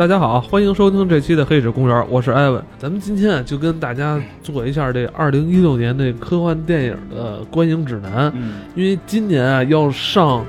大家好，欢迎收听这期的《黑水公园》，我是艾文。咱们今天啊，就跟大家做一下这二零一六年的科幻电影的观影指南。嗯，因为今年啊要上，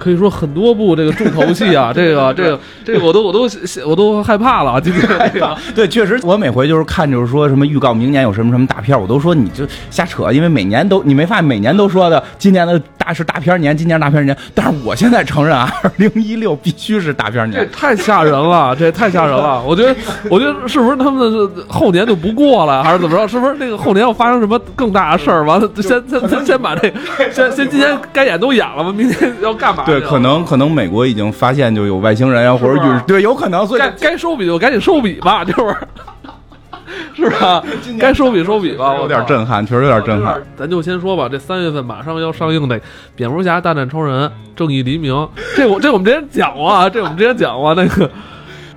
可以说很多部这个重头戏啊，这个这个这个我都我都我都害怕了啊！今天 这个对，确实，我每回就是看，就是说什么预告，明年有什么什么大片儿，我都说你就瞎扯，因为每年都你没发现每年都说的今年的大是大片年，今年是大片年，但是我现在承认啊，二 零一六必须是大片年这年。太吓人了，这太吓人了！我觉得，我觉得是不是他们的后年就不过了，还是怎么着？是不是那个后年要发生什么更大的事儿？完了，先先先先把这先先今天该演都演了吧，明天要干嘛去？对，可能可能美国已经发现就有外星人啊，或者是吧陨对，有可能，所以该该收笔就赶紧收笔吧，就是是吧？该收笔收笔吧，我有点操震撼，确实有点震撼。。咱就先说吧，这三月份马上要上映的《蝙蝠侠大战超人：正义黎明》，这我这我们之前讲过啊，这我们之前讲过那个。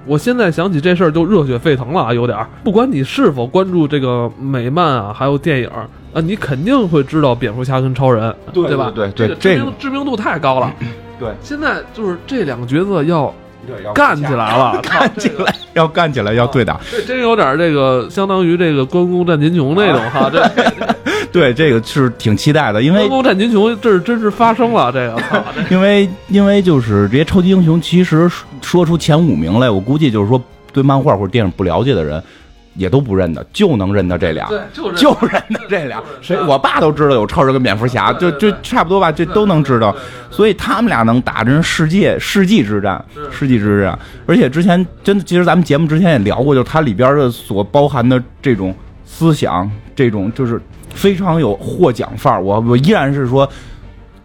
我现在想起这事儿就热血沸腾了啊，有点儿。不管你是否关注这个美漫啊，还有电影儿啊，你肯定会知道蝙蝠侠跟超人，对吧？对对这个知这个名知名度太高了。对现在就是这两个角色要对，干起来了，干起来，要干起来，要对打。这真有点这个，相当于这个关公战秦琼那种哈，这 对，这个是挺期待的，因为关公战秦琼，这是真是发生了，这个 因为因为就是这些超级英雄，其实说出前五名来，我估计就是说对漫画或者电影不了解的人，也都不认得，就能认得这俩，对，就 就认得这俩。谁我爸都知道有超人跟蝙蝠侠，就就差不多吧，这都能知道。所以他们俩能打，真是世界世纪之战，世纪之战。而且之前真的，其实咱们节目之前也聊过，就是它里边的所包含的这种思想，这种就是非常有获奖范儿。我我依然是说。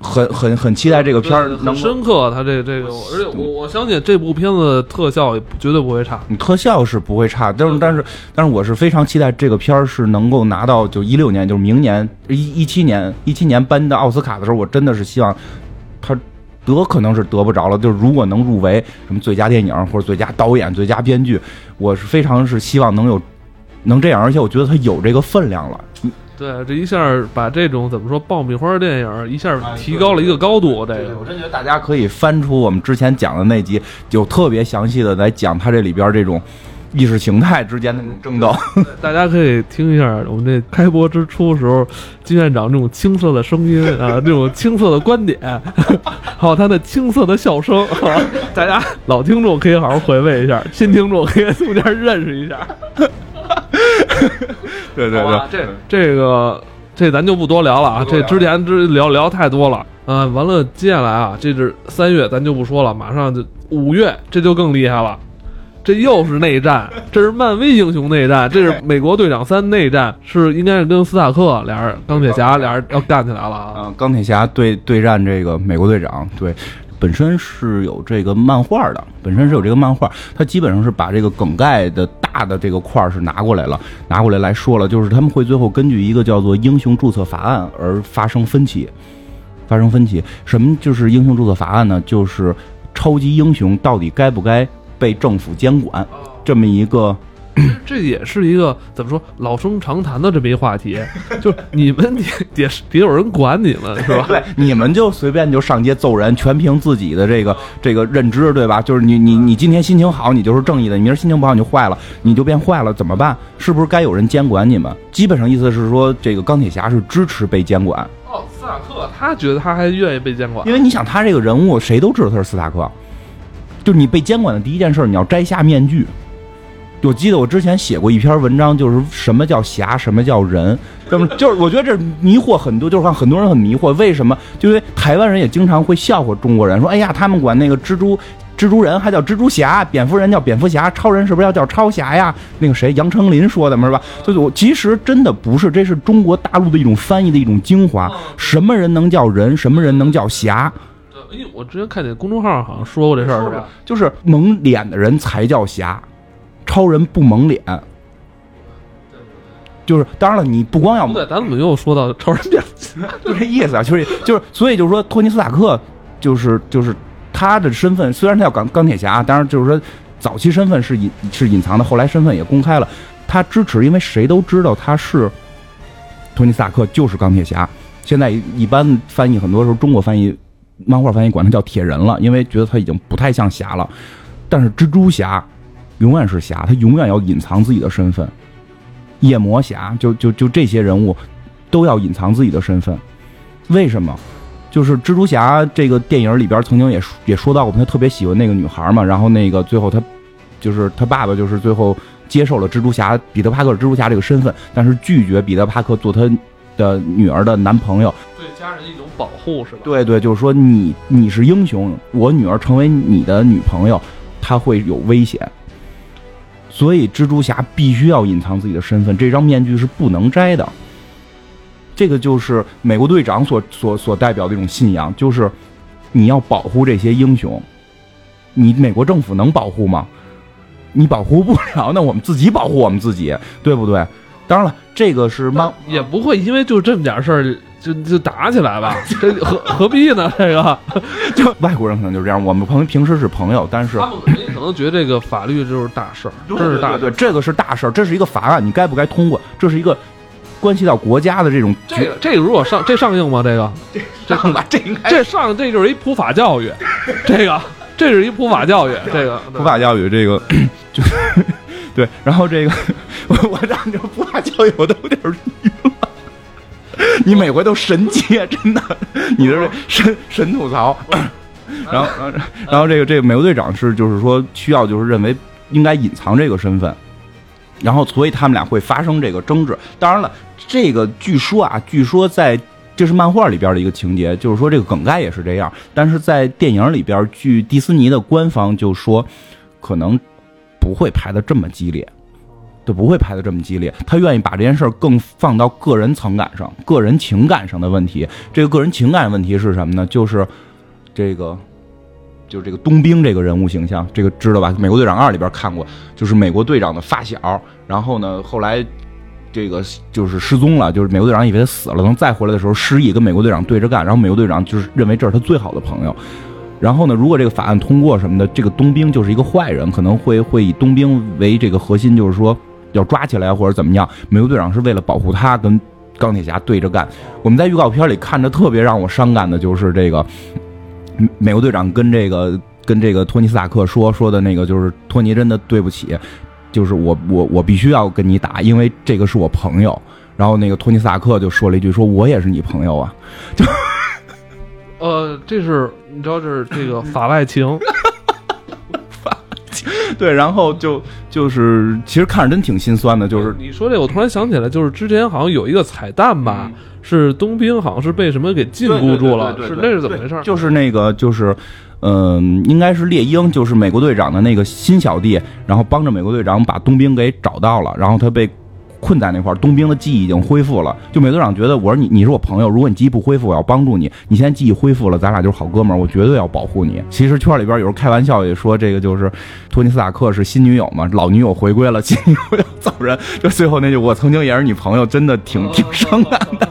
很很很期待这个片儿很深刻，他这这个，而且我我相信这部片子特效也绝对不会差。你特效是不会差，但是但是但是我是非常期待这个片儿是能够拿到就一六年，就是明年一一七年一七年颁的奥斯卡的时候，我真的是希望他得可能是得不着了，就是如果能入围什么最佳电影或者最佳导演、最佳编剧，我是非常是希望能有能这样，而且我觉得他有这个分量了。对，这一下把这种怎么说爆米花电影一下提高了一个高度。这个我真觉得大家可以翻出我们之前讲的那集，有特别详细的来讲他这里边这种意识形态之间的争斗。大家可以听一下我们这开播之初时候金院长这种青涩的声音啊，这种青涩的观点，还有他的青涩的笑声啊，大家老听众可以好好回味一下，新听众可以中间认识一下。对对对，这这个这咱就不多聊了啊，这之前之聊聊太多了。啊，完了，接下来啊，这是三月，咱就不说了，马上就五月，这就更厉害了。这又是内战，这是漫威英雄内战，这是美国队长三内战，是应该是跟斯塔克俩人、钢铁侠俩人要干起来了啊。啊，钢铁侠对对战这个美国队长，对，本身是有这个漫画的，本身是有这个漫画，它基本上是把这个梗概的大的这个块儿是拿过来了，拿过来来说了，就是他们会最后根据一个叫做英雄注册法案而发生分歧，发生分歧。什么就是英雄注册法案呢？就是超级英雄到底该不该被政府监管这么一个。这也是一个怎么说老生常谈的这么一话题，就是你们得得得有人管你们是吧？对，你们就随便就上街揍人，全凭自己的这个这个认知，对吧？就是你你你今天心情好，你就是正义的；你明儿心情不好，你就坏了，你就变坏了，怎么办？是不是该有人监管你们？基本上意思是说，这个钢铁侠是支持被监管，哦，斯塔克他觉得他还愿意被监管因，为你想他这个人物，谁都知道他是斯塔克，就是你被监管的第一件事，你要摘下面具。我记得我之前写过一篇文章，就是什么叫侠，什么叫人，这么就是我觉得这迷惑很多，就是看很多人很迷惑，为什么？就因为台湾人也经常会笑话中国人，说哎呀，他们管那个蜘蛛蜘蛛人还叫蜘蛛侠，蝙蝠人叫蝙蝠侠，超人是不是要叫超侠呀？那个谁，杨丞琳说的嘛，是吧？就是我其实真的不是，这是中国大陆的一种翻译的一种精华，什么人能叫人，什么人能叫侠？因为我之前看见公众号好像说过这事儿是吧？就是蒙脸的人才叫侠，超人不蒙脸。就是当然了，你不光要不对，咱怎么又说到超人变？就这意思啊，就是就是，所以就是说，托尼斯塔克就是就是他的身份，虽然他叫钢钢铁侠，当然就是说早期身份是隐是隐藏的，后来身份也公开了。他支持，因为谁都知道他是托尼斯塔克，就是钢铁侠。现在一般翻译很多时候中国翻译漫画翻译管他叫铁人了，因为觉得他已经不太像侠了。但是蜘蛛侠永远是侠，他永远要隐藏自己的身份。夜魔侠就就就这些人物都要隐藏自己的身份，为什么？就是蜘蛛侠这个电影里边曾经也也说到过，他特别喜欢那个女孩嘛，然后那个最后他就是他爸爸就是最后接受了蜘蛛侠彼得帕克蜘蛛侠这个身份，但是拒绝彼得帕克做他的女儿的男朋友。对家人一种保护是吧？对对，就是说你你是英雄，我女儿成为你的女朋友，她会有危险，所以蜘蛛侠必须要隐藏自己的身份，这张面具是不能摘的。这个就是美国队长所所所代表的一种信仰，就是你要保护这些英雄，你美国政府能保护吗？你保护不了，那我们自己保护我们自己，对不对？当然了，这个是漫也不会因为就这么点事儿就就打起来吧？这何何必呢？这个就外国人可能就是这样，我们朋平时是朋友，但是他们可能觉得这个法律就是大事儿，这是大对，这个是大事儿，这是一个法案，你该不该通过？这是一个关系到国家的这种这个这个如果上这上映吗？这个 这上吧，这应该这上这就是一普法教育，这个这是一普法教育，这个普法教育，这个就是 对，然后这个我我让你普法教育我都有点晕了。你每回都神接，真的，你的这神神吐槽。然后，然后，然后这个这个美国队长是就是说需要就是认为应该隐藏这个身份，然后所以他们俩会发生这个争执。当然了，这个据说啊，据说在这是漫画里边的一个情节，就是说这个梗概也是这样，但是在电影里边，据迪士尼的官方就说，可能不会拍的这么激烈。就不会拍的这么激烈，他愿意把这件事儿更放到个人情感上、个人情感上的问题。这个个人情感问题是什么呢？就是这个，就是这个冬兵这个人物形象，这个知道吧？美国队长二里边看过，就是美国队长的发小，然后呢，后来这个就是失踪了，就是美国队长以为他死了，等再回来的时候失忆，跟美国队长对着干，然后美国队长就是认为这是他最好的朋友。然后呢，如果这个法案通过什么的，这个冬兵就是一个坏人，可能会会以冬兵为这个核心，就是说。要抓起来或者怎么样？美国队长是为了保护他，跟钢铁侠对着干。我们在预告片里看着特别让我伤感的，就是这个美国队长跟这个跟这个托尼斯塔克说说的那个，就是托尼真的对不起，就是我我我必须要跟你打，因为这个是我朋友。然后那个托尼斯塔克就说了一句，说我也是你朋友啊。就呃，这是你知道，这是这个法外情。对，然后就就是，其实看着真挺心酸的。就是你说这，我突然想起来，就是之前好像有一个彩蛋吧，是冬兵好像是被什么给禁锢住了，是那是怎么回事？就是那个，就是，嗯，应该是猎鹰，就是美国队长的那个新小弟，然后帮着美国队长把冬兵给找到了，然后他被。困在那块儿，冬兵的记忆已经恢复了。就美队长觉得，我说你你是我朋友，如果你记忆不恢复，我要帮助你。你现在记忆恢复了，咱俩就是好哥们儿，我绝对要保护你。其实圈里边有人开玩笑也说，这个就是托尼斯塔克是新女友嘛，老女友回归了，新女友要走人。就最后那句，我曾经也是你朋友，真的挺挺伤感的。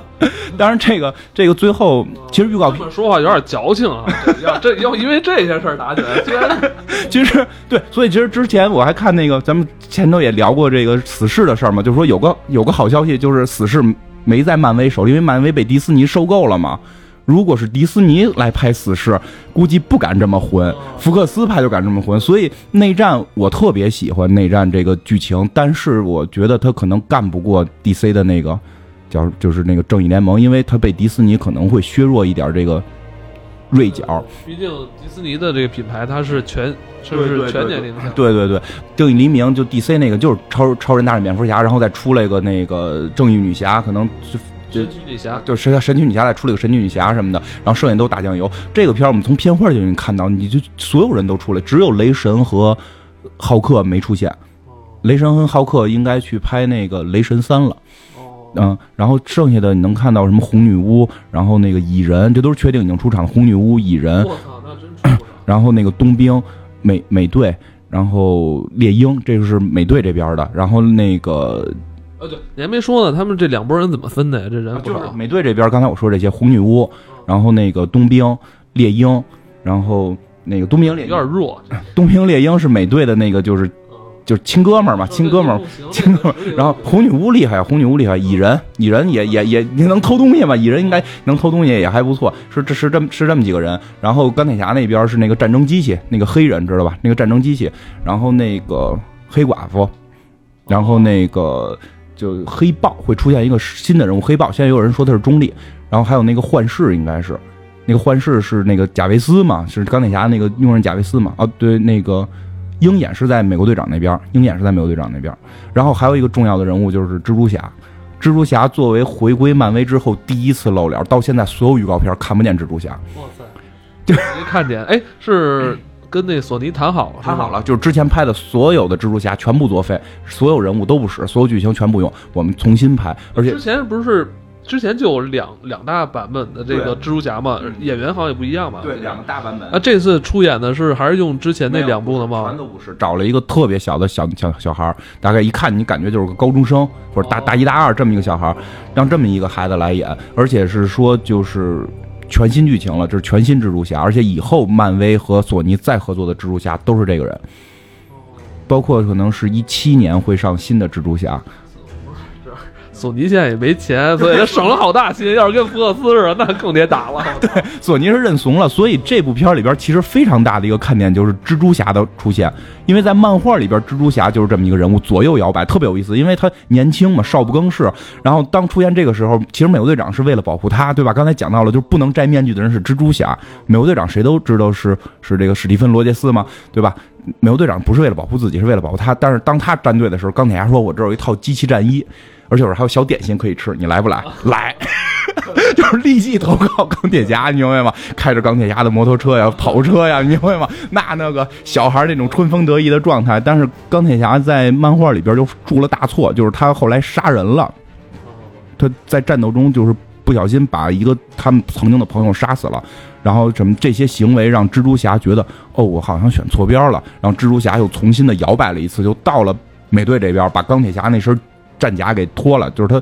当然，这个这个最后，其实预告片说话有点矫情啊。要这要因为这些事儿打起来，其实对，所以其实之前我还看那个，咱们前头也聊过这个死侍的事儿嘛，就是说有个有个好消息，就是死侍没在漫威手里，因为漫威被迪士尼收购了嘛。如果是迪士尼来拍死侍，估计不敢这么混，福克斯拍就敢这么混。所以内战我特别喜欢内战这个剧情，但是我觉得他可能干不过 DC 的那个。叫就是那个正义联盟，因为它被迪士尼可能会削弱一点这个锐角。毕竟迪士尼的这个品牌，它是全是不是全年龄向？对对对，正义黎明就 DC 那个就是超超人大战蝙蝠侠，然后再出来一个那个正义女侠，可能就神奇女侠，就是神奇女侠再出了个神奇女侠什么的，然后剩下都打酱油。这个片儿我们从片花就能看到，你就所有人都出来，只有雷神和浩克没出现。雷神和浩克应该去拍那个雷神三了。嗯，然后剩下的你能看到什么红女巫，然后那个蚁人，这都是确定已经出场的红女巫、蚁人。我操，那真然后那个冬兵、美美队，然后猎鹰，这个是美队这边的。然后那个，呃，对，你还没说呢，他们这两拨人怎么分的呀？这人就是美队这边，刚才我说这些红女巫，然后那个冬兵、猎鹰，然后那个冬兵猎鹰有点弱。冬兵猎鹰是美队的那个，就是。就是亲哥们儿嘛，亲哥们儿，亲哥们儿。然后红女巫厉害，红女巫厉害。蚁人，蚁人也也也也能偷东西嘛？蚁人应该能偷东西也还不错。是这是这么是这么几个人。然后钢铁侠那边是那个战争机器，那个黑人知道吧？那个战争机器。然后那个黑寡妇，然后那个就黑豹会出现一个新的人物，黑豹现在也有人说他是中立，然后还有那个幻视应该是。那个幻视是那个贾维斯嘛，是钢铁侠那个佣人贾维斯嘛？啊，对，那个鹰眼是在美国队长那边，鹰眼是在美国队长那边。然后还有一个重要的人物就是蜘蛛侠，蜘蛛侠作为回归漫威之后第一次露脸，到现在所有预告片看不见蜘蛛侠。哇塞，就没看见，哎，是跟那索尼谈好了，谈好了，就是之前拍的所有的蜘蛛侠全部作废，所有人物都不使，所有剧情全部用，我们重新拍，而且之前不是。之前就有两两大版本的这个蜘蛛侠嘛，演员好像也不一样嘛。对，两个大版本。那这次出演的是还是用之前那两部的吗？全都不是，找了一个特别小的小小小孩大概一看你感觉就是个高中生或者大大一大二这么一个小孩让这么一个孩子来演，而且是说就是全新剧情了，这是全新蜘蛛侠，而且以后漫威和索尼再合作的蜘蛛侠都是这个人，包括可能是一七年会上新的蜘蛛侠。索尼现在也没钱，所以他省了好大心。要是跟福克斯似的，那更得打了。对，索尼是认怂了。所以这部片里边其实非常大的一个看点就是蜘蛛侠的出现，因为在漫画里边，蜘蛛侠就是这么一个人物，左右摇摆，特别有意思。因为他年轻嘛，少不更事。然后当出现这个时候，其实美国队长是为了保护他，对吧？刚才讲到了，就是不能摘面具的人是蜘蛛侠。美国队长谁都知道是是这个史蒂芬罗杰斯嘛，对吧？美国队长不是为了保护自己，是为了保护他。但是当他站队的时候，钢铁侠说：“我这有一套机器战衣。”而且我还有小点心可以吃，你来不来？来，就是立即投靠钢铁侠，你明白吗？开着钢铁侠的摩托车呀、跑车呀，你明白吗？那那个小孩那种春风得意的状态。但是钢铁侠在漫画里边就铸了大错，就是他后来杀人了。他在战斗中就是不小心把一个他们曾经的朋友杀死了，然后什么这些行为让蜘蛛侠觉得哦，我好像选错边了。然后蜘蛛侠又重新的摇摆了一次，就到了美队这边，把钢铁侠那身。战甲给脱了，就是他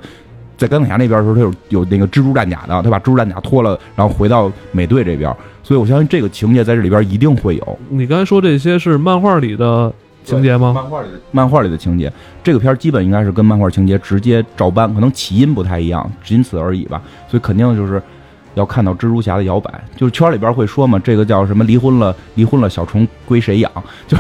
在钢铁侠那边的时候，他有有那个蜘蛛战甲的，他把蜘蛛战甲脱了，然后回到美队这边，所以我相信这个情节在这里边一定会有。你刚才说这些是漫画里的情节吗？漫画里的漫画里的情节，这个片基本应该是跟漫画情节直接照搬，可能起因不太一样，仅此而已吧。所以肯定就是要看到蜘蛛侠的摇摆，就是圈里边会说嘛，这个叫什么？离婚了，离婚了，小虫归谁养？就。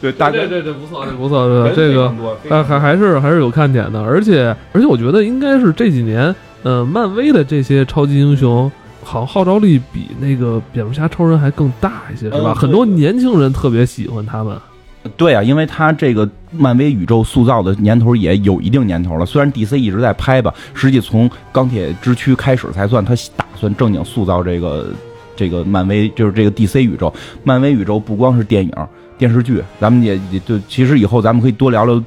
对，大对对对，不错，这不错，这个还还还是还是有看点的，而且而且我觉得应该是这几年，呃，漫威的这些超级英雄，好像号召力比那个蝙蝠侠、超人还更大一些，是吧？很多年轻人特别喜欢他们。对啊，因为他这个漫威宇宙塑造的年头也有一定年头了，虽然 DC 一直在拍吧，实际从钢铁之躯开始才算他打算正经塑造这个这个漫威，就是这个 DC 宇宙。漫威宇宙不光是电影。电视剧，咱们也也就其实以后咱们可以多聊聊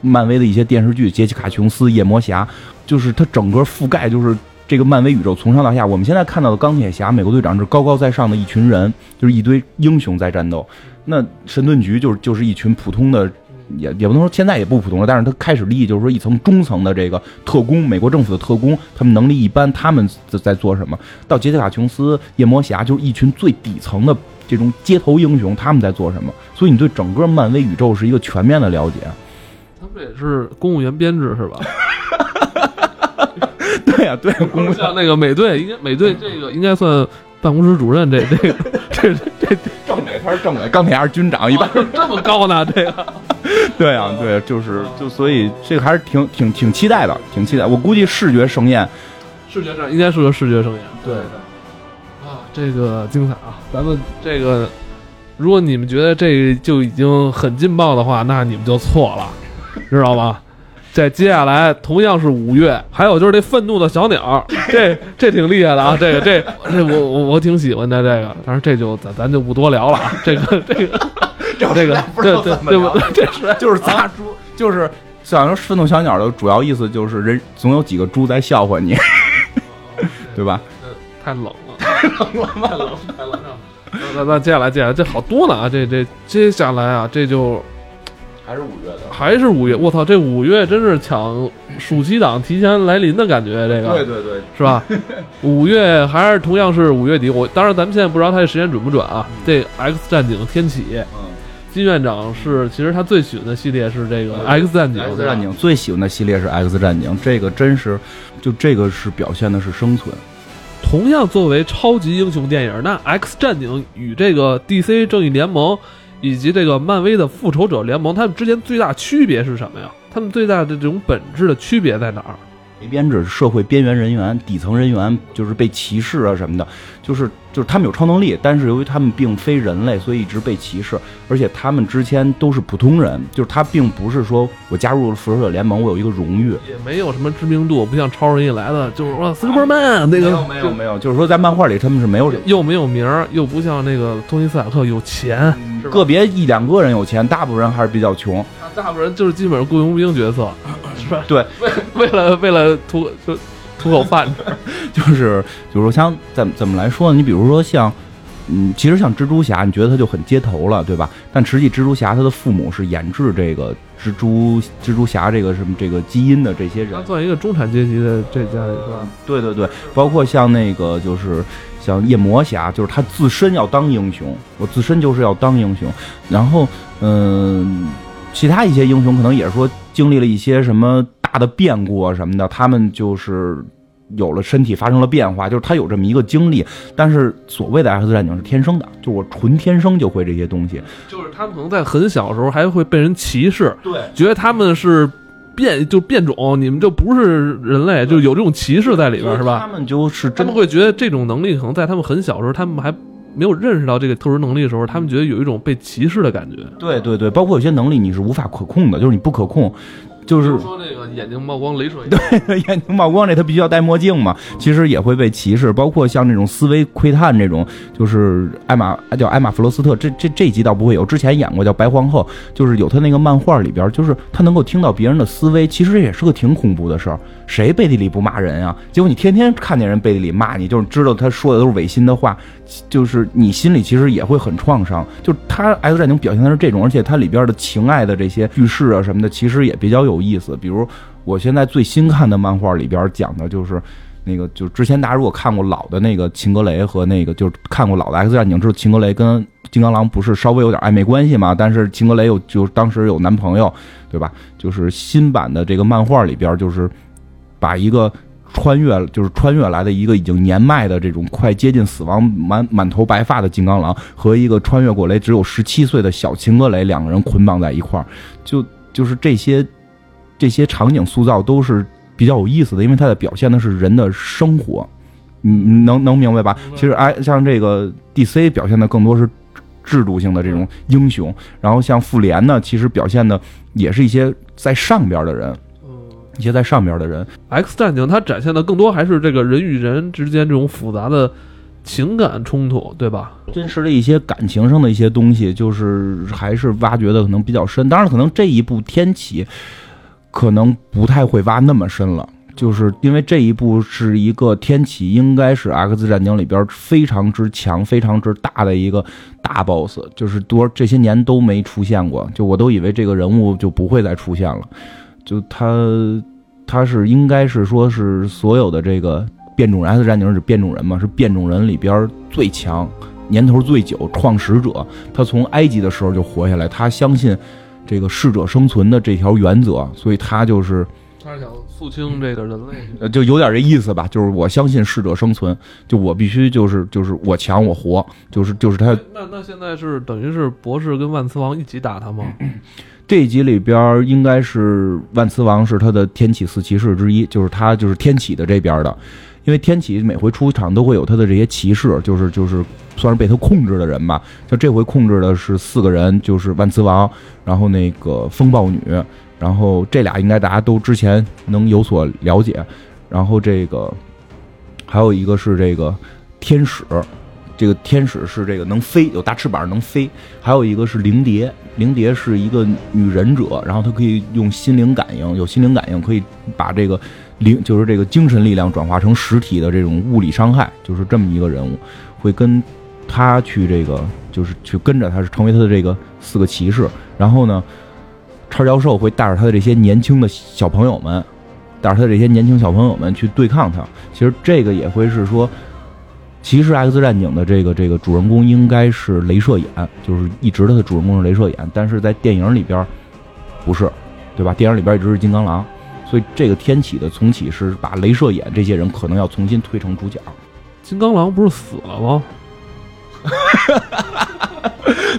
漫威的一些电视剧，《杰西卡·琼斯》《夜魔侠》，就是它整个覆盖就是这个漫威宇宙从上到下。我们现在看到的钢铁侠、美国队长是高高在上的一群人，就是一堆英雄在战斗。那神盾局就是就是一群普通的，也也不能说现在也不普通了，但是他开始立就是说一层中层的这个特工，美国政府的特工，他们能力一般，他们在在做什么？到杰西卡·琼斯、夜魔侠就是一群最底层的。这种街头英雄他们在做什么？所以你对整个漫威宇宙是一个全面的了解。他们也是公务员编制是吧？对呀，对，公像那个美队，应该美队这个应该算办公室主任，这 这个这这政委他是政委，钢铁侠是军长，一般 这么高呢？这个，对啊，对，就是就所以这个还是挺挺挺期待的，挺期待。我估计视觉盛宴，视觉上应该是个视觉盛宴，对的。这个精彩啊！咱们这个，如果你们觉得这个就已经很劲爆的话，那你们就错了，知道吗？在接下来同样是五月，还有就是这愤怒的小鸟，这这挺厉害的啊！这个这这我我我挺喜欢的这个，但是这就咱咱就不多聊了啊！这个这个这个对对对不？这是就是 仨猪，就是想说愤怒小鸟的主要意思就是人总有几个猪在笑话你，对吧？太冷。太冷了，太冷，太冷了。那那接下来，接下来这好多呢啊！这这接下来啊，这就还是五月的，还是五月。我操，这五月真是抢暑期档提前来临的感觉。这个对对对，是吧？五月还是同样是五月底。我当然咱们现在不知道它这时间准不准啊。这 X 战警天启，嗯，金院长是其实他最喜欢的系列是这个 X 战警，X 战警最喜欢的系列是 X 战警。这个真是，就这个是表现的是生存。同样作为超级英雄电影，那《X 战警》与这个 DC 正义联盟以及这个漫威的复仇者联盟，他们之间最大区别是什么呀？他们最大的这种本质的区别在哪儿？没编制，社会边缘人员、底层人员，就是被歧视啊什么的，就是就是他们有超能力，但是由于他们并非人类，所以一直被歧视。而且他们之前都是普通人，就是他并不是说我加入了复仇者联盟，我有一个荣誉，也没有什么知名度，不像超人一来的就是说 Superman 那个没有没有没有，就是说在漫画里他们是没有又没有名儿，又不像那个托尼斯塔克有钱，个别一两个人有钱，大部分人还是比较穷。大部分人就是基本上雇佣兵角色，是吧？对，为为了为了图就图口饭吃，就是就是说像怎怎么来说呢？你比如说像，嗯，其实像蜘蛛侠，你觉得他就很街头了，对吧？但实际蜘蛛侠他的父母是研制这个蜘蛛蜘蛛侠这个什么这个基因的这些人，他算一个中产阶级的这家里是吧？对对对，包括像那个就是像夜魔侠，就是他自身要当英雄，我自身就是要当英雄，然后嗯。其他一些英雄可能也是说经历了一些什么大的变故啊什么的，他们就是有了身体发生了变化，就是他有这么一个经历。但是所谓的 X 战警是天生的，就我纯天生就会这些东西。就是他们可能在很小的时候还会被人歧视，对，觉得他们是变就变种，你们就不是人类，就有这种歧视在里边，是吧？他们就是他们会觉得这种能力可能在他们很小时候，他们还。没有认识到这个特殊能力的时候，他们觉得有一种被歧视的感觉。对对对，包括有些能力你是无法可控的，就是你不可控。就是说那眼睛冒光，镭射对 眼睛冒光，这他必须要戴墨镜嘛。其实也会被歧视，包括像那种思维窥探这种，就是艾玛叫艾玛弗罗斯特，这这这集倒不会有。之前演过叫白皇后，就是有他那个漫画里边，就是他能够听到别人的思维，其实也是个挺恐怖的事儿。谁背地里不骂人啊？结果你天天看见人背地里骂你，就是知道他说的都是违心的话，就是你心里其实也会很创伤。就他 X 战警表现的是这种，而且它里边的情爱的这些叙事啊什么的，其实也比较。有意思，比如我现在最新看的漫画里边讲的就是那个，就之前大家如果看过老的那个秦格雷和那个，就是看过老的 X 战警，知道秦格雷跟金刚狼不是稍微有点暧昧关系嘛？但是秦格雷有就当时有男朋友，对吧？就是新版的这个漫画里边，就是把一个穿越，就是穿越来的一个已经年迈的这种快接近死亡、满满头白发的金刚狼和一个穿越过来只有十七岁的小秦格雷两个人捆绑在一块儿，就就是这些。这些场景塑造都是比较有意思的，因为它在表现的是人的生活，嗯能能明白吧？其实哎，像这个 DC 表现的更多是制度性的这种英雄，然后像复联呢，其实表现的也是一些在上边的人，一些在上边的人。X 战警它展现的更多还是这个人与人之间这种复杂的情感冲突，对吧？真实的一些感情上的一些东西，就是还是挖掘的可能比较深。当然，可能这一部天启。可能不太会挖那么深了，就是因为这一部是一个天启，应该是 X 战警里边非常之强、非常之大的一个大 boss，就是多这些年都没出现过，就我都以为这个人物就不会再出现了。就他，他是应该是说是所有的这个变种人 X 战警是变种人嘛，是变种人里边最强、年头最久、创始者。他从埃及的时候就活下来，他相信。这个适者生存的这条原则，所以他就是他是想肃清这个人类，呃，就有点这意思吧。就是我相信适者生存，就我必须就是就是我强我活，就是就是他。那那现在是等于是博士跟万磁王一起打他吗？这一集里边应该是万磁王是他的天启四骑士之一，就是他就是天启的这边的。因为天启每回出场都会有他的这些骑士，就是就是算是被他控制的人吧。像这回控制的是四个人，就是万磁王，然后那个风暴女，然后这俩应该大家都之前能有所了解。然后这个还有一个是这个天使，这个天使是这个能飞，有大翅膀能飞。还有一个是灵蝶，灵蝶是一个女忍者，然后她可以用心灵感应，有心灵感应可以把这个。灵就是这个精神力量转化成实体的这种物理伤害，就是这么一个人物，会跟他去这个，就是去跟着他，是成为他的这个四个骑士。然后呢，叉教授会带着他的这些年轻的小朋友们，带着他的这些年轻小朋友们去对抗他。其实这个也会是说，其实 X 战警的这个这个主人公应该是镭射眼，就是一直他的主人公是镭射眼，但是在电影里边不是，对吧？电影里边一直是金刚狼。所以这个天启的重启是把镭射眼这些人可能要重新推成主角。金刚狼不是死了吗？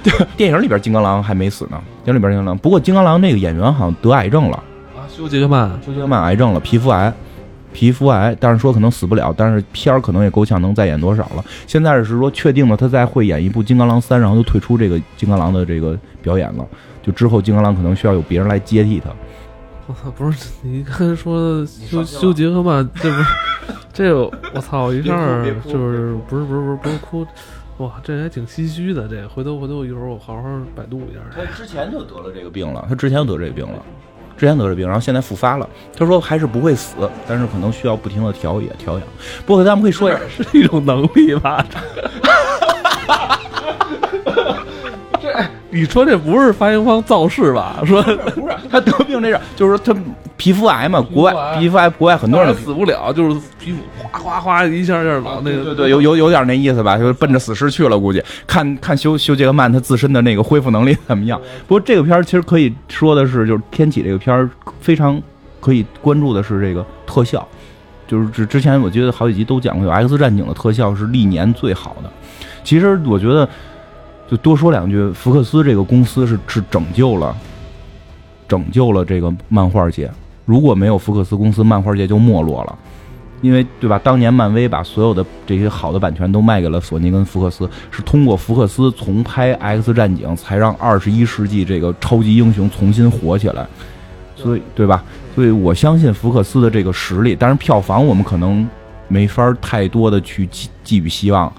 对电影里边金刚狼还没死呢，电影里边金刚狼，不过金刚狼那个演员好像得癌症了，啊，休杰克曼，休杰克曼癌症了，皮肤癌，皮肤癌，但是说可能死不了，但是片儿可能也够呛能再演多少了。现在是说确定了他再会演一部金刚狼三，然后就退出这个金刚狼的这个表演了，就之后金刚狼可能需要有别人来接替他。我操，不是你刚才说休休杰克曼，这不是这个 我操一下就是不是不是不是不是哭。哇，这还挺唏嘘的。这回头回头一会儿我好好百度一下。他之前就得了这个病了，他之前就得这病了，之前得这病，然后现在复发了。他说还是不会死，但是可能需要不停的调也调养。不过咱们可以说一下，是一种能力吧。你说这不是发行方造势吧？说不是他得病这事，就是他皮肤癌嘛，国外皮肤癌，国外很多人死不了，就是皮肤哗哗哗一下下老那个，对对，有有有点那意思吧，就是奔着死尸去了，估计看看修修杰克曼他自身的那个恢复能力怎么样。不过这个片儿其实可以说的是，就是天启这个片儿非常可以关注的是这个特效，就是之之前我觉得好几集都讲过，有 X 战警的特效是历年最好的。其实我觉得。就多说两句，福克斯这个公司是是拯救了，拯救了这个漫画界。如果没有福克斯公司，漫画界就没落了。因为对吧？当年漫威把所有的这些好的版权都卖给了索尼跟福克斯，是通过福克斯重拍 X 战警，才让二十一世纪这个超级英雄重新火起来。所以对吧？所以我相信福克斯的这个实力。但是票房我们可能没法太多的去寄寄予希望。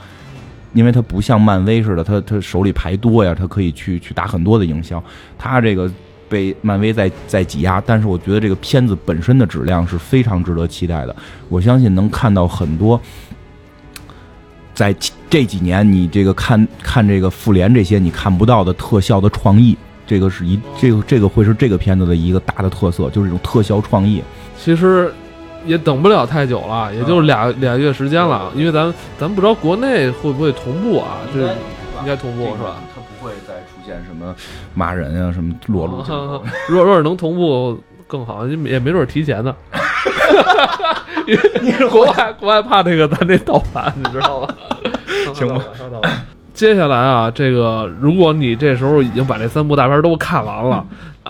因为它不像漫威似的，他他手里牌多呀，他可以去去打很多的营销。他这个被漫威在在挤压，但是我觉得这个片子本身的质量是非常值得期待的。我相信能看到很多，在这几年你这个看看这个复联这些你看不到的特效的创意，这个是一这个这个会是这个片子的一个大的特色，就是这种特效创意。其实。也等不了太久了，也就俩俩月时间了，因为咱咱不知道国内会不会同步啊？这应该同步是吧？它不会再出现什么骂人啊，什么裸露。若若是能同步更好，也没准提前呢。你是国外国外怕那个咱这盗版，你知道 吧？行吧。接下来啊，这个如果你这时候已经把这三部大片都看完了，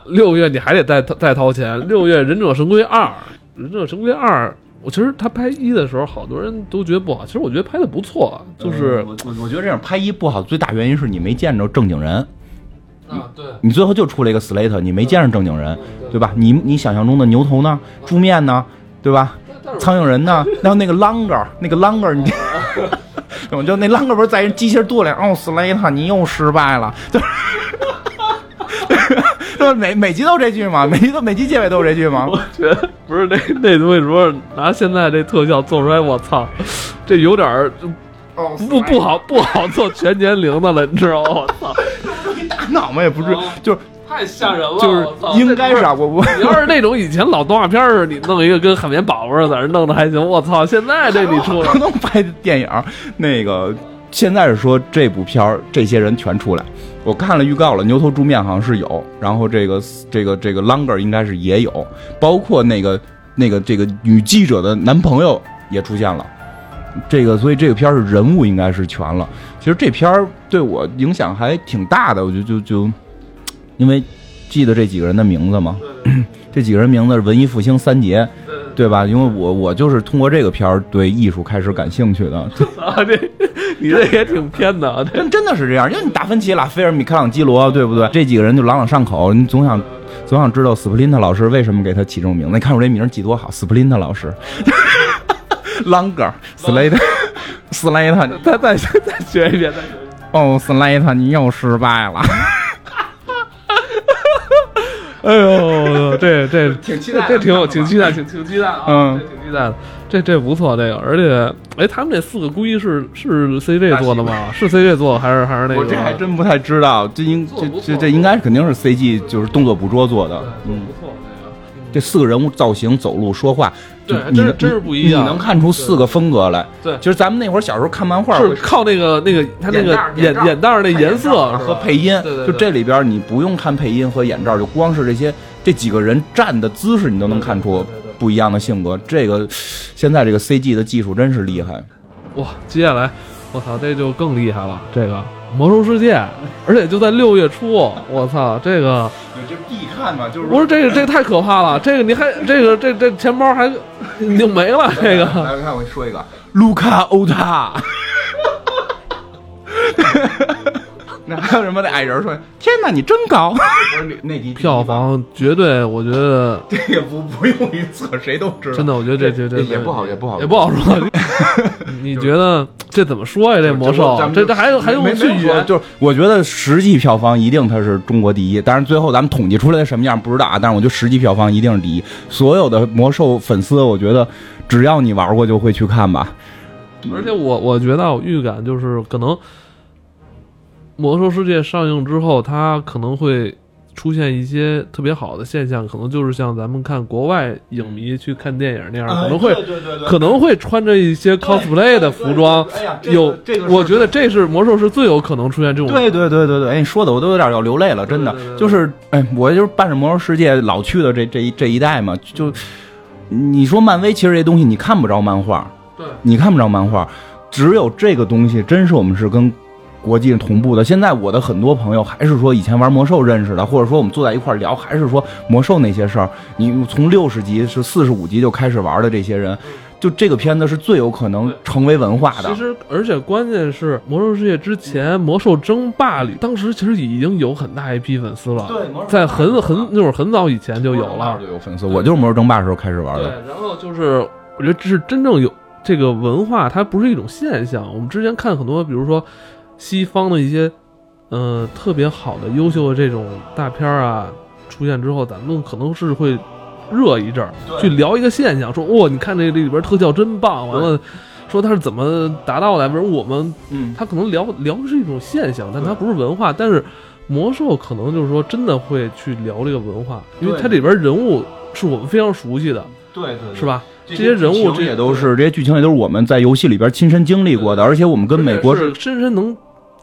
六月你还得再再掏钱。六月《忍者神龟二》。《忍者神龟二》，我其实他拍一的时候，好多人都觉得不好。其实我觉得拍的不错，就是我我觉得这样拍一不好，最大原因是你没见着正经人。啊，对，你最后就出了一个 Slate，你没见着正经人，对吧？你你想象中的牛头呢？猪面呢？对吧？苍蝇人呢？然后那个 Longer，那个 Longer，你，我就那 Longer 不是在人机器人肚里？哦，Slate，你又失败了。对，每每集都这句吗？每集都每集结尾都是这句吗？我觉得不是那 那东西，如果拿现在这特效做出来，我操，这有点儿不不好不好做全年龄的了，你知道吗？我操，大脑嘛也不是，就是太吓人了，就是应该是啊，我我你要是那种以前老动画片儿，你弄一个跟海绵宝宝似的，在那弄的还行。我操，现在这你出能 拍电影，那个现在是说这部片儿这些人全出来。我看了预告了，牛头猪面好像是有，然后这个这个这个 Longer 应该是也有，包括那个那个这个女记者的男朋友也出现了，这个所以这个片儿是人物应该是全了。其实这片儿对我影响还挺大的，我就就就因为记得这几个人的名字嘛，这几个人名字是文艺复兴三杰。对吧？因为我我就是通过这个片儿对艺术开始感兴趣的。啊，这你这也挺偏的，真真的是这样。因为你达芬奇、拉斐尔、米开朗基罗，对不对？这几个人就朗朗上口，你总想总想知道斯普林特老师为什么给他起这种名字。你看我这名儿起多好，斯普林特老师。Longer Slate，Slate，再再再学一遍，再学。哦，Slate，你又失败了。哎呦，这这 挺期待，这挺有挺期待，挺挺期待啊！嗯，挺期待的。这这不错，这个，而且，哎，他们这四个估计是是 CG 做的吗？是 CG 做的还是还是那个？我这还真不太知道，这应这这这应该肯定是 CG，就是动作捕捉做的。嗯，不错。这四个人物造型、走路、说话，对，真真是不一样。你能看出四个风格来。对，其实咱们那会儿小时候看漫画是靠那个那个他那个眼眼袋那颜色和配音。对对。就这里边你不用看配音和眼罩，就光是这些这几个人站的姿势，你都能看出不一样的性格。这个现在这个 CG 的技术真是厉害。哇，接下来我操，这就更厉害了，这个魔兽世界，而且就在六月初，我操，这个就必看嘛，就是不是这个这个太可怕了，这个你还这个这这钱包还已经没了，这个来看我说一个，卢卡欧塔。那还有什么？那矮人说：“天哪，你真高！”那集票房绝对，我觉得这个不不用预测，谁都知道。真的，我觉得这这这也不好，也不好，也不好说。你觉得这怎么说呀？这魔兽，这这还还用去语言？就是我觉得实际票房一定它是中国第一，但是最后咱们统计出来什么样不知道啊。但是我觉得实际票房一定是第一。所有的魔兽粉丝，我觉得只要你玩过就会去看吧。而且我我觉得我预感就是可能。魔兽世界上映之后，它可能会出现一些特别好的现象，可能就是像咱们看国外影迷去看电影那样，可能会可能会穿着一些 cosplay 的服装。有，我觉得这是魔兽是最有可能出现这种。对对对对对，哎，你说的我都有点要流泪了，真的。就是哎，我就是伴着魔兽世界老去的这这一这一代嘛，就你说漫威，其实这东西你看不着漫画，对，你看不着漫画，只有这个东西，真是我们是跟。国际同步的，现在我的很多朋友还是说以前玩魔兽认识的，或者说我们坐在一块聊，还是说魔兽那些事儿。你从六十级是四十五级就开始玩的这些人，就这个片子是最有可能成为文化的。其实，而且关键是魔兽世界之前，魔兽争霸里当时其实已经有很大一批粉丝了。对，在很很那会儿很早以前就有了，就有粉丝。我就是魔兽争霸时候开始玩的。对，然后就是我觉得这是真正有这个文化，它不是一种现象。我们之前看很多，比如说。西方的一些，呃，特别好的、优秀的这种大片啊，出现之后，咱们可能是会热一阵儿，去聊一个现象，说哦，你看这这里边特效真棒，完了，说他是怎么达到的？比如我们，嗯，他可能聊聊的是一种现象，但它不是文化。但是魔兽可能就是说真的会去聊这个文化，因为它里边人物是我们非常熟悉的，对对，是吧？这些人物这也都是这些剧情也都是我们在游戏里边亲身经历过的，而且我们跟美国是深深能。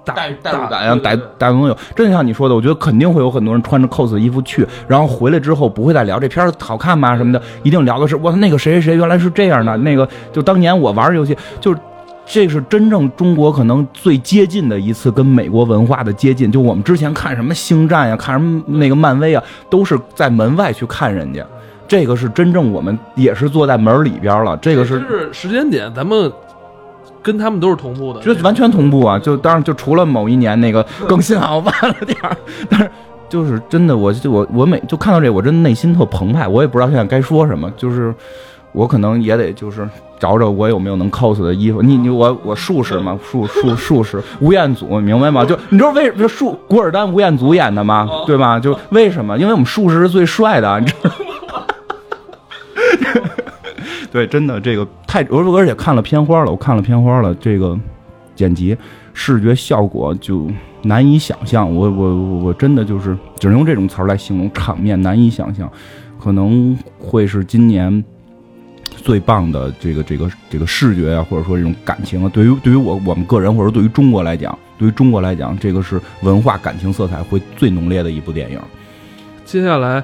代代入感呀，代代入有，真的像你说的，我觉得肯定会有很多人穿着 cos 的衣服去，然后回来之后不会再聊这片好看吗？什么的，一定聊的是，我，那个谁谁谁原来是这样的，那个就当年我玩游戏，就是这是真正中国可能最接近的一次跟美国文化的接近，就我们之前看什么星战呀，看什么那个漫威啊，都是在门外去看人家，这个是真正我们也是坐在门里边了，这个是时间点，咱们。跟他们都是同步的，就完全同步啊！就当然就除了某一年那个更新好晚了点儿，但是就是真的，我就我我每就看到这，我真的内心特澎湃。我也不知道现在该说什么，就是我可能也得就是找找我有没有能 cos 的衣服。你你我我术士嘛，术术术士 吴彦祖，明白吗？就你知道为什么术古尔丹吴彦祖演的吗？对吧？就为什么？因为我们术士是最帅的，你知道。对，真的这个太，而而且看了片花了，我看了片花了，这个剪辑视觉效果就难以想象。我我我真的就是只能用这种词儿来形容，场面难以想象，可能会是今年最棒的这个这个这个视觉啊，或者说这种感情啊，对于对于我我们个人，或者对于中国来讲，对于中国来讲，这个是文化感情色彩会最浓烈的一部电影。接下来。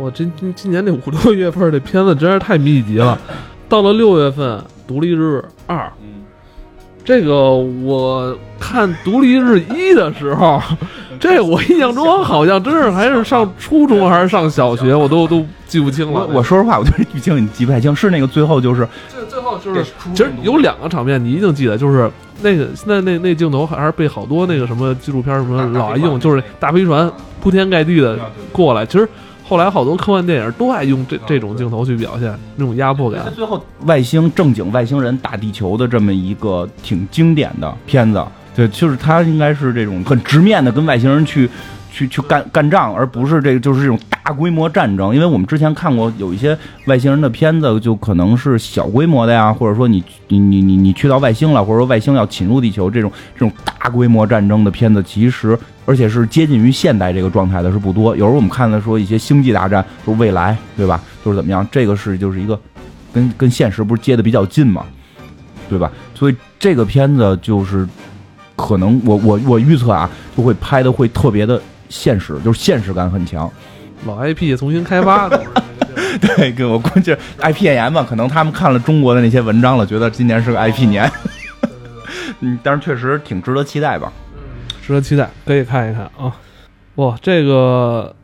我今今今年这五六月份这片子真是太密集了，到了六月份《独立日二》，这个我看《独立日一》的时候，这我印象中好像真是还是上初中还是上小学，我都都记不清了。我说实话，我对剧情你记不太清，是那个最后就是最最后就是，其实有两个场面你一定记得，就是那个现在那那镜头还是被好多那个什么纪录片什么老爱用，就是大飞船铺天盖地的过来，其实。后来好多科幻电影都爱用这这种镜头去表现那种压迫感。最后外星正经外星人打地球的这么一个挺经典的片子，对，就是他应该是这种很直面的跟外星人去去去干干仗，而不是这个就是这种大规模战争。因为我们之前看过有一些外星人的片子，就可能是小规模的呀，或者说你你你你你去到外星了，或者说外星要侵入地球这种这种大规模战争的片子，其实。而且是接近于现代这个状态的是不多，有时候我们看的说一些星际大战，就是未来，对吧？就是怎么样？这个是就是一个跟跟现实不是接的比较近嘛，对吧？所以这个片子就是可能我我我预测啊，就会拍的会特别的现实，就是现实感很强。老 IP 重新开发的，对，跟我估计 IP 演员嘛，可能他们看了中国的那些文章了，觉得今年是个 IP 年。嗯，但是确实挺值得期待吧。值得期待，可以看一看啊。哇，这个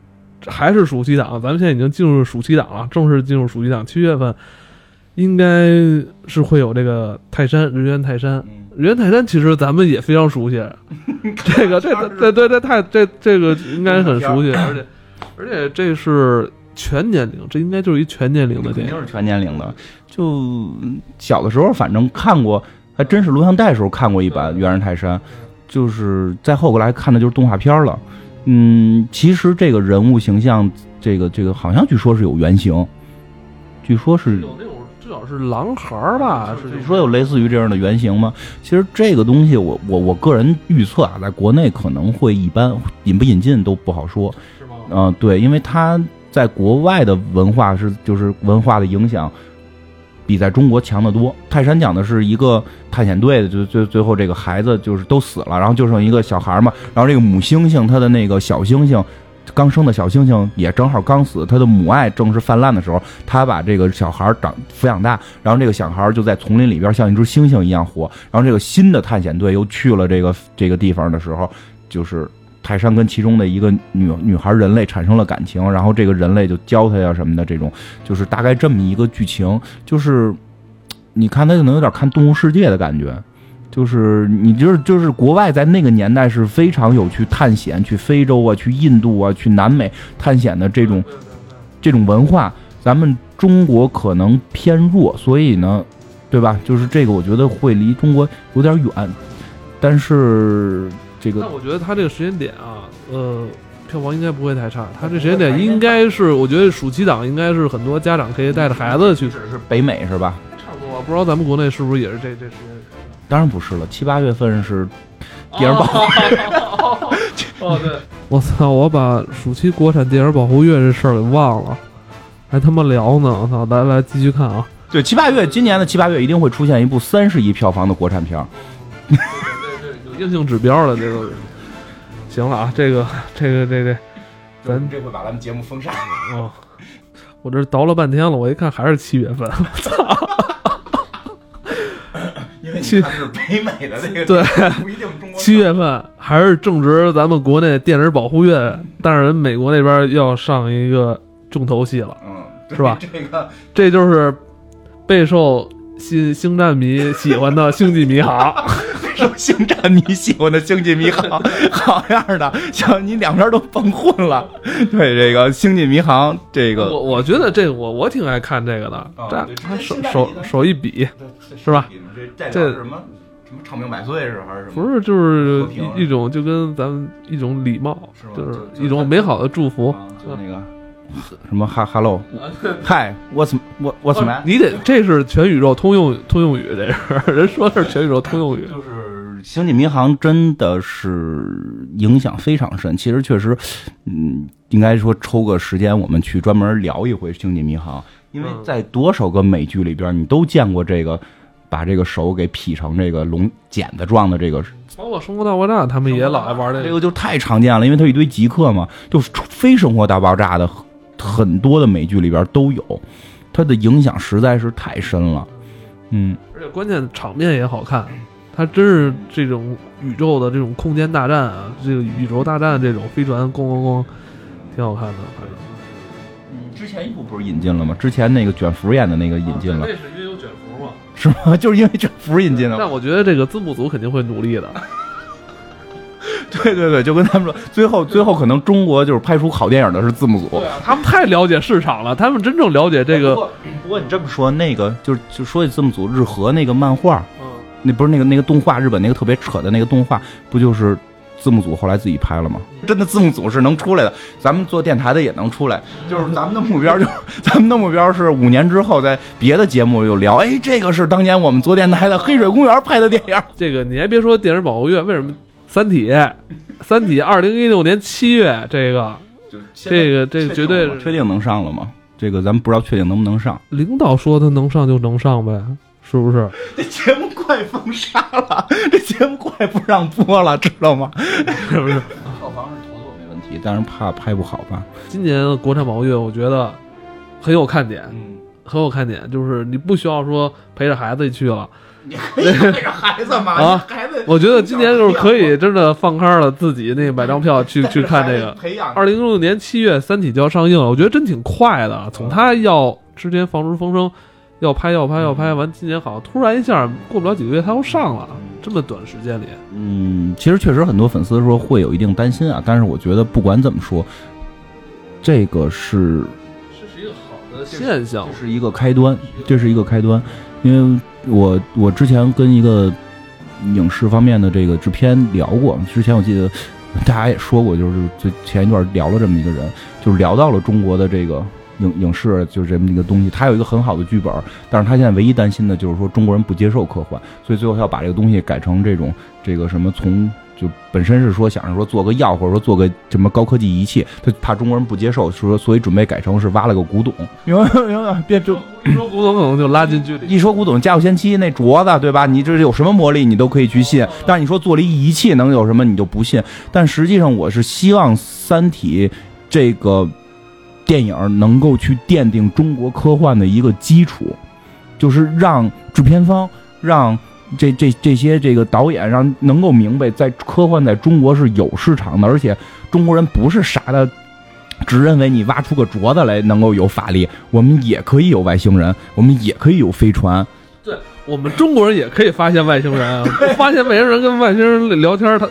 还是暑期档，咱们现在已经进入暑期档了，正式进入暑期档。七月份应该是会有这个泰山日元泰山，日元泰山其实咱们也非常熟悉，这个这 这对这太这这个应该很熟悉，而且而且这是全年龄，这应该就是一全年龄的电影。肯定是全年龄的。就小的时候，反正看过，还真是录像带时候看过一版《猿人泰山》，就是再后过来看的就是动画片了。嗯，其实这个人物形象，这个这个好像据说是有原型，据说是有那种至少是狼孩儿吧？是你说有类似于这样的原型吗？其实这个东西我，我我个人预测啊，在国内可能会一般，引不引进都不好说。是吗？嗯、对，因为它在国外的文化是就是文化的影响比在中国强得多。泰山讲的是一个探险队的，就最最后这个孩子就是都死了，然后就剩一个小孩嘛，然后这个母猩猩它的那个小猩猩。刚生的小猩猩也正好刚死，它的母爱正是泛滥的时候，它把这个小孩长抚养大，然后这个小孩就在丛林里边像一只猩猩一样活。然后这个新的探险队又去了这个这个地方的时候，就是泰山跟其中的一个女女孩人类产生了感情，然后这个人类就教他呀什么的，这种就是大概这么一个剧情，就是你看他可能有点看《动物世界》的感觉。就是你就是就是国外在那个年代是非常有去探险、去非洲啊、去印度啊、去南美探险的这种这种文化，咱们中国可能偏弱，所以呢，对吧？就是这个，我觉得会离中国有点远，但是这个但我觉得他这个时间点啊，呃，票房应该不会太差。他这时间点应该是，我觉得暑期档应该是很多家长可以带着孩子去。是是北美是吧？差不多，不知道咱们国内是不是也是这这时间。当然不是了，七八月份是电影保 哦，对，我操！我把暑期国产电影保护月这事儿给忘了，还他妈聊呢！我操！来来，继续看啊！对七八月，今年的七八月一定会出现一部三十亿票房的国产片儿。有硬性指标了这个，行了啊，这个这个这这，咱这回把咱们节目封杀。哦，我这倒了半天了，我一看还是七月份，因为七是北美的那个，对，不一定中国。七月份还是正值咱们国内电影保护月，但是人美国那边要上一个重头戏了，嗯，是吧这个这就是备受星星战迷喜欢的《星际迷航》。受星战迷喜欢的星际迷航，好样的，像你两边都甭混了。对这个星际迷航，这个我我觉得这个我我挺爱看这个的，这他手手手一比，是吧？这这是什么？什么长命百岁是还是什么？不是就是一一种就跟咱们一种礼貌，是就是一种美好的祝福。啊就那个什么哈 hello 嗨 what's what what's 你得这是全宇宙通用通用语，这是人说的是全宇宙通用语。就是星际迷航真的是影响非常深。其实确实，嗯，应该说抽个时间我们去专门聊一回星际迷航，因为嗯在多少个美剧里边，你都见过这个把这个手给劈成这个龙剪子状的这个包括《生活大爆炸》，他们也老爱玩这个。这个就太常见了，因为它一堆极客嘛，就是非生活大爆炸的很多的美剧里边都有，它的影响实在是太深了。嗯，而且关键场面也好看，它真是这种宇宙的这种空间大战啊，这个宇宙大战这种飞船咣咣咣，挺好看的。反正之前一部不是引进了吗？之前那个卷福演的那个引进了，那是因为有卷福嘛。是吗？就是因为卷福引进的。但我觉得这个字幕组肯定会努力的。对对对，就跟他们说，最后最后可能中国就是拍出好电影的是字幕组。啊，他们太了解市场了，他们真正了解这个。不过不过你这么说，那个就是就说起字幕组，日和那个漫画，嗯，那不是那个那个动画，日本那个特别扯的那个动画，不就是字幕组后来自己拍了吗？真的字幕组是能出来的，咱们做电台的也能出来。就是咱们的目标，就 是咱们的目标是五年之后在别的节目又聊，哎，这个是当年我们做电台的《黑水公园》拍的电影。这个你还别说电影保护月，为什么《三体》《三体》二零一六年七月这个这个这个绝对是确定能上了吗？这个咱们不知道确定能不能上。领导说他能上就能上呗，是不是？这节目快封杀了，这节目快不让播了，知道吗？是不是？票房是妥妥没问题，但是怕拍不好吧？今年国产保护月，我觉得很有看点，嗯，很有看点，就是你不需要说陪着孩子去了，你可以带着孩子嘛，啊孩子，我觉得今年就是可以真的放开了自己那买张票去去看这个。培养二零一六年七月，《三体》就要上映了，我觉得真挺快的。从他要之前放出风声，要拍要拍要拍，完今年好像突然一下过不了几个月，他又上了，这么短时间里，嗯，其实确实很多粉丝说会有一定担心啊，但是我觉得不管怎么说，这个是这是一个好的现象这。是一个开端，这是一个开端，因为我我之前跟一个影视方面的这个制片聊过，之前我记得大家也说过，就是就前一段聊了这么一个人，就是聊到了中国的这个影影视就是这么一个东西，他有一个很好的剧本，但是他现在唯一担心的就是说中国人不接受科幻，所以最后要把这个东西改成这种这个什么从。就本身是说想着说做个药，或者说做个什么高科技仪器，他怕中国人不接受，说所以准备改成是挖了个古董，明白明白？别就一说古董可能就拉近距离。一说古董，家有仙妻那镯子，对吧？你这有什么魔力，你都可以去信。但是你说做了一仪器，能有什么，你就不信。但实际上，我是希望《三体》这个电影能够去奠定中国科幻的一个基础，就是让制片方让。这这这些这个导演让能够明白，在科幻在中国是有市场的，而且中国人不是傻的，只认为你挖出个镯子来能够有法力，我们也可以有外星人，我们也可以有飞船。对我们中国人也可以发现外星人啊，发现外星人跟外星人聊天，他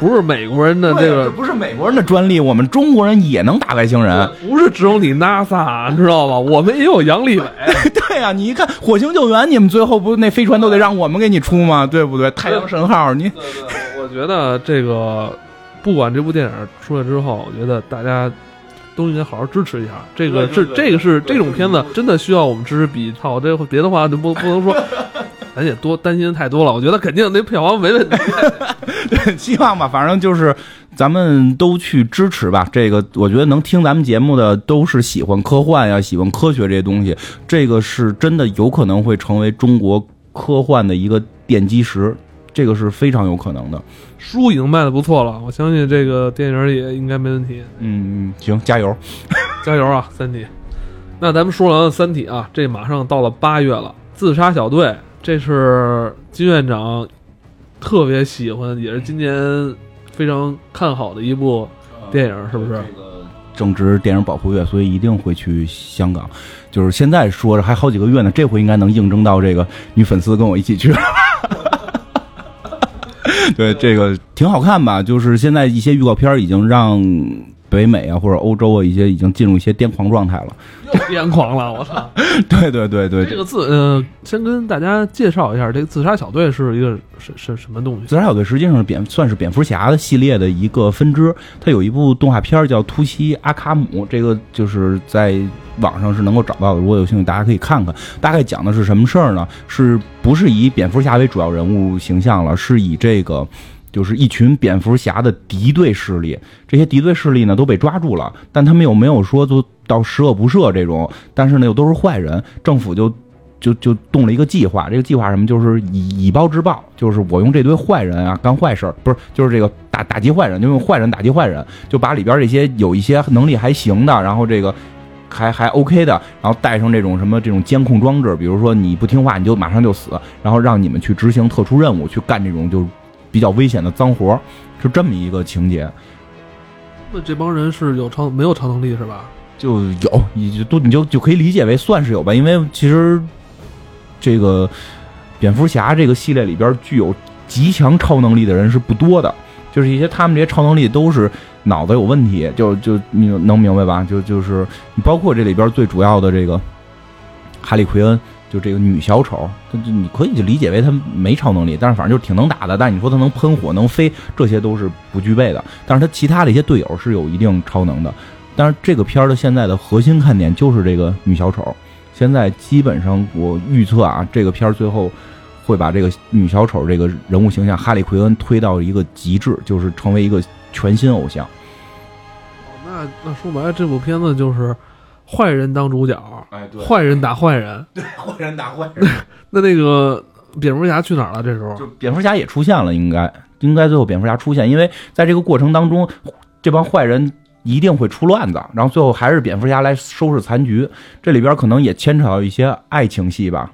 不是美国人的这个，不是美国人的专利，我们中国人也能打外星人。不是只有你 NASA，你知道吧？我们也有杨利伟。对呀、你一看火星救援，你们最后不那飞船都得让我们给你出吗？对不对？太阳神号，你对对，我觉得这个不管这部电影出来之后，我觉得大家都应该好好支持一下。这个是这个是这种片子真的需要我们支持比操这别的话就不不能说，咱也多担心太多了。我觉得肯定那票房没问题。希望吧，反正就是咱们都去支持吧。这个我觉得能听咱们节目的都是喜欢科幻呀、喜欢科学这些东西，这个是真的有可能会成为中国科幻的一个奠基石，这个是非常有可能的。书已经卖的不错了，我相信这个电影也应该没问题。嗯嗯，行，加油！加油啊，三体！那咱们说完了三体啊，这马上到了八月了，自杀小队，这是金院长特别喜欢，也是今年非常看好的一部电影，是不是？正值电影保护月，所以一定会去香港。就是现在说着还好几个月呢，这回应该能应征到这个女粉丝跟我一起去。对，这个挺好看吧？就是现在一些预告片已经让北美啊或者欧洲啊一些已经进入一些癫狂状态了。又癫狂了，我操！对对对对，这个自呃，先跟大家介绍一下，这个自杀小队是一个是是什么东西？自杀小队实际上是蝙算是蝙蝠侠的系列的一个分支。它有一部动画片叫《突袭阿卡姆》，这个就是在网上是能够找到的。如果有兴趣，大家可以看看。大概讲的是什么事儿呢？是不是以蝙蝠侠为主要人物形象了？是以这个。就是一群蝙蝠侠的敌对势力，这些敌对势力呢都被抓住了，但他们又没有说就到十恶不赦这种，但是呢又都是坏人，政府就就就动了一个计划，这个计划什么就是以以暴制暴，就是我用这堆坏人啊干坏事儿，不是就是这个打打击坏人，就用坏人打击坏人，就把里边这些有一些能力还行的，然后这个还还 OK 的，然后带上这种什么这种监控装置，比如说你不听话你就马上就死，然后让你们去执行特殊任务，去干这种就比较危险的脏活儿，是这么一个情节。那这帮人是有超没有超能力是吧？就有，你就都你就就可以理解为算是有吧，因为其实这个蝙蝠侠这个系列里边具有极强超能力的人是不多的，就是一些他们这些超能力都是脑子有问题，就就你能明白吧？就就是你包括这里边最主要的这个哈利奎恩。就这个女小丑，就就你可以就理解为她没超能力，但是反正就是挺能打的。但你说她能喷火、能飞，这些都是不具备的。但是她其他的一些队友是有一定超能的。但是这个片儿的现在的核心看点就是这个女小丑。现在基本上我预测啊，这个片儿最后会把这个女小丑这个人物形象哈利奎恩推到一个极致，就是成为一个全新偶像。那那说白了，这部片子就是坏人当主角，哎，对坏人打坏人。对坏人打坏人。那那个蝙蝠侠去哪儿了？这时候就蝙蝠侠也出现了，应该应该最后蝙蝠侠出现，因为在这个过程当中，这帮坏人一定会出乱子，然后最后还是蝙蝠侠来收拾残局。这里边可能也牵扯到一些爱情戏吧，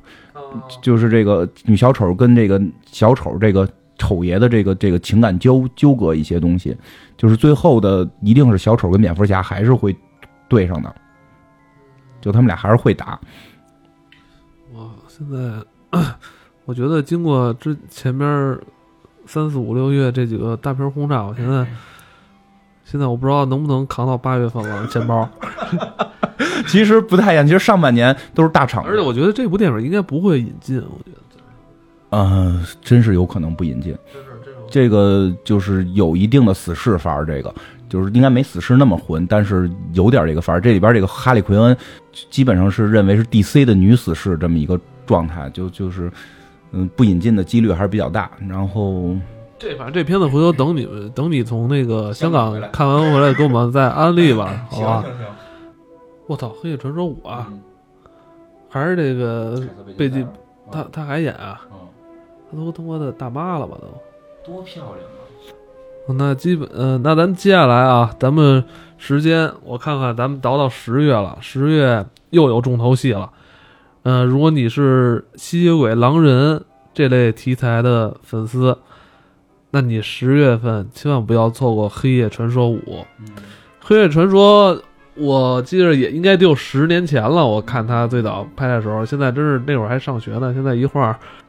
就是这个女小丑跟这个小丑这个丑爷的这个这个情感纠纠葛一些东西，就是最后的一定是小丑跟蝙蝠侠还是会对上的，就他们俩还是会打。哇，现在 我觉得经过之前边三四五六月这几个大片轰炸，我现在现在我不知道能不能扛到八月份了钱包。其实不太一样，其实上半年都是大厂，而且我觉得这部电影应该不会引进，我觉得。呃，真是有可能不引进。这个就是有一定的死侍范儿，这个就是应该没死侍那么混，但是有点这个范儿。这里边这个哈利奎恩基本上是认为是 DC 的女死侍这么一个状态，就就是嗯不引进的几率还是比较大。然后这反正这片子回头等你们等你从那个香港看完回来给我们再安利吧，好吧？我操，《黑夜传说五》啊，还是这个贝蒂，他他还演啊？他都他妈的大妈了吧都？多漂亮啊！那基本呃，那咱接下来啊，咱们时间我看看，咱们倒到十月了，十月又有重头戏了。嗯，如果你是吸血鬼、狼人这类题材的粉丝，那你十月份千万不要错过《黑夜传说五》。黑夜传说》。我记得也应该得有十年前了，我看他最早拍的时候，现在真是那会儿还上学呢，现在一晃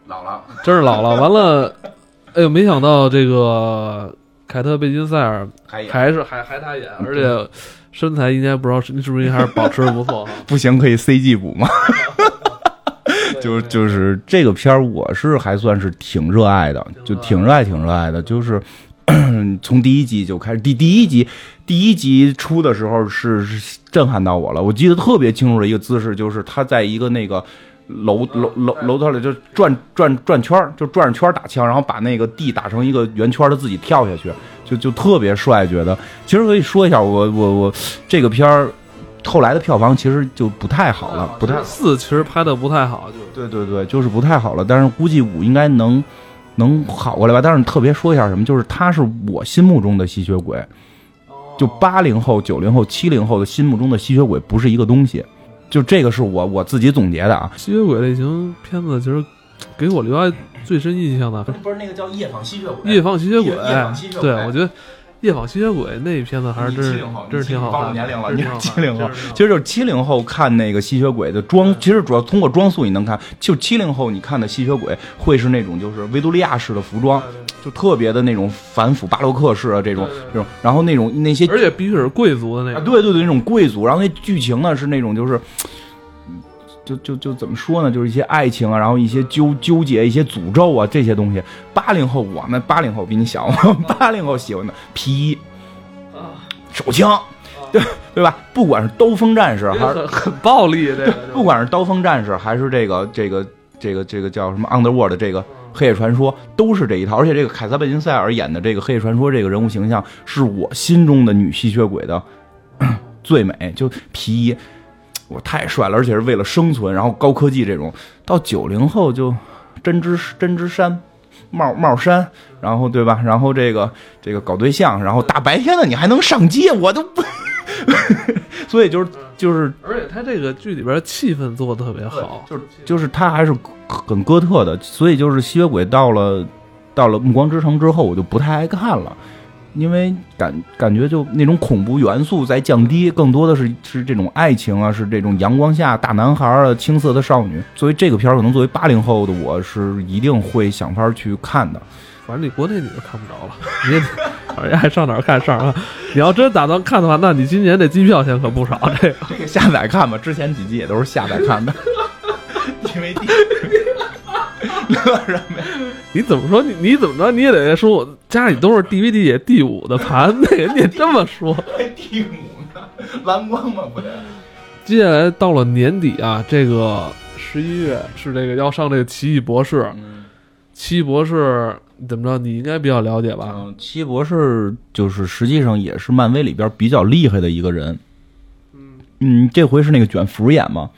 老了，真是老了。完了，哎呦，没想到这个凯特·贝金赛尔还是还还他演，而且身材应该不知道是你是不是还是保持的不错。不行，可以 CG 补吗？就就是这个片儿，我是还算是挺热爱的，就挺热爱挺热爱的，就是。从第一集就开始，第第一集，第一集出的时候是震撼到我了。我记得特别清楚的一个姿势，就是他在一个那个楼楼楼楼道里就转转转圈就转着圈打枪，然后把那个地打成一个圆圈，他自己跳下去，就就特别帅。觉得其实可以说一下，我我我这个片儿后来的票房其实就不太好了，不太四其实拍的不太好，就对对对，就是不太好了。但是估计五应该能。能好过来吧？但是特别说一下什么，就是他是我心目中的吸血鬼，就八零后、九零后、七零后的心目中的吸血鬼不是一个东西，就这个是我我自己总结的啊。吸血鬼类型片子其实给我留下最深印象的，不是那个叫《夜访吸血鬼》？夜访吸血鬼，对，我觉得。夜访吸血鬼那片子还是真是真是挺好看。年龄了，你是七零后，其实就是七零后看那个吸血鬼的装，其实主要通过装束你能看。就七零后你看的吸血鬼会是那种就是维多利亚式的服装，就特别的那种反腐巴洛克式啊这种这种，然后那种那些而且必须是贵族的那种，对对对，那种贵族。然后那剧情呢是那种就是。就就就怎么说呢？就是一些爱情啊，然后一些纠纠结，一些诅咒啊，这些东西。八零后，我们八零后比你小，八零后喜欢的皮衣啊，手枪，对对吧？不管是刀锋战士还是很暴力，这个不管是刀锋战士还是这个这个这个这个叫什么 Underworld 这个黑夜传说，都是这一套。而且这个凯撒贝金塞尔演的这个黑夜传说这个人物形象，是我心中的女吸血鬼的 最美，就皮衣。我太帅了，而且是为了生存，然后高科技这种。到九零后就针织针织衫、帽帽衫，然后对吧？然后这个这个搞对象，然后大白天的你还能上街，我都不。所以就是就是，而且他这个剧里边气氛做的特别好，就是就是他还是很哥特的。所以就是吸血鬼到了到了暮光之城之后，我就不太爱看了。因为感感觉就那种恐怖元素在降低，更多的是是这种爱情啊，是这种阳光下大男孩啊，青涩的少女。作为这个片儿，可能作为八零后的我是一定会想法去看的。反正你国内你就看不着了，你反正还上哪儿看上啊？你要真打算看的话，那你今年这机票钱可不少。这个这个下载看吧，之前几集也都是下载看的。因为乐什么呀？你怎么说？你你怎么着？你也得说，我家里都是 DVD 也第五的盘，那人家这么说。还第五呢？蓝光吗？不得。接下来到了年底啊，这个十一月是这个要上这个奇异博士。奇异博士怎么着？你应该比较了解吧？嗯，奇异博士就是实际上也是漫威里边比较厉害的一个人。嗯嗯，这回是那个卷福演吗？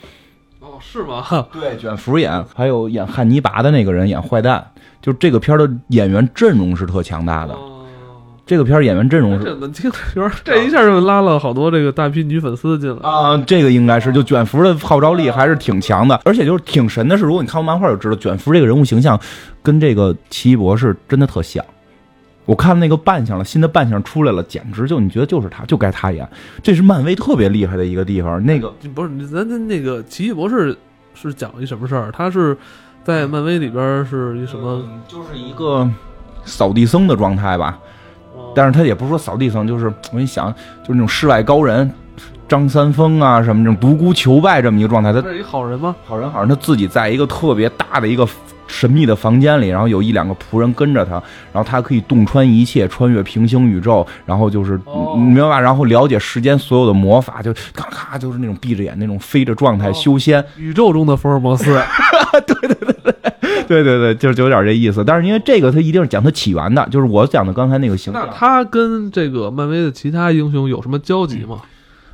哦是吗？对，卷福演，还有演汉尼拔的那个人演坏蛋，就这个片的演员阵容是特强大的，这个片儿演员阵容是这一下就拉了好多这个大批女粉丝进来。啊，这个应该是就卷福的号召力还是挺强的，而且就是挺神的是，如果你看过漫画就知道，卷福这个人物形象跟这个奇异博士真的特像。我看那个扮相了，新的扮相出来了，简直就你觉得就是他，就该他演。这是漫威特别厉害的一个地方。那个不是咱咱那个奇异博士是讲一什么事儿？他是在漫威里边是一什么？嗯就是一个扫地僧的状态吧。哦但是他也不是说扫地僧，就是我一想，就是那种世外高人，张三丰啊什么这种独孤求败这么一个状态。他他是一好人吗？好人好人他自己在一个特别大的一个神秘的房间里，然后有一两个仆人跟着他，然后他可以洞穿一切，穿越平行宇宙，然后就是、哦你明白吧？然后了解世间所有的魔法，就咔咔就是那种闭着眼那种飞着状态哦修仙。宇宙中的福尔摩斯。对对对对。对对对，就是就有点这意思。但是因为这个，他一定是讲他起源的，就是我讲的刚才那个形那象。他跟这个漫威的其他英雄有什么交集吗？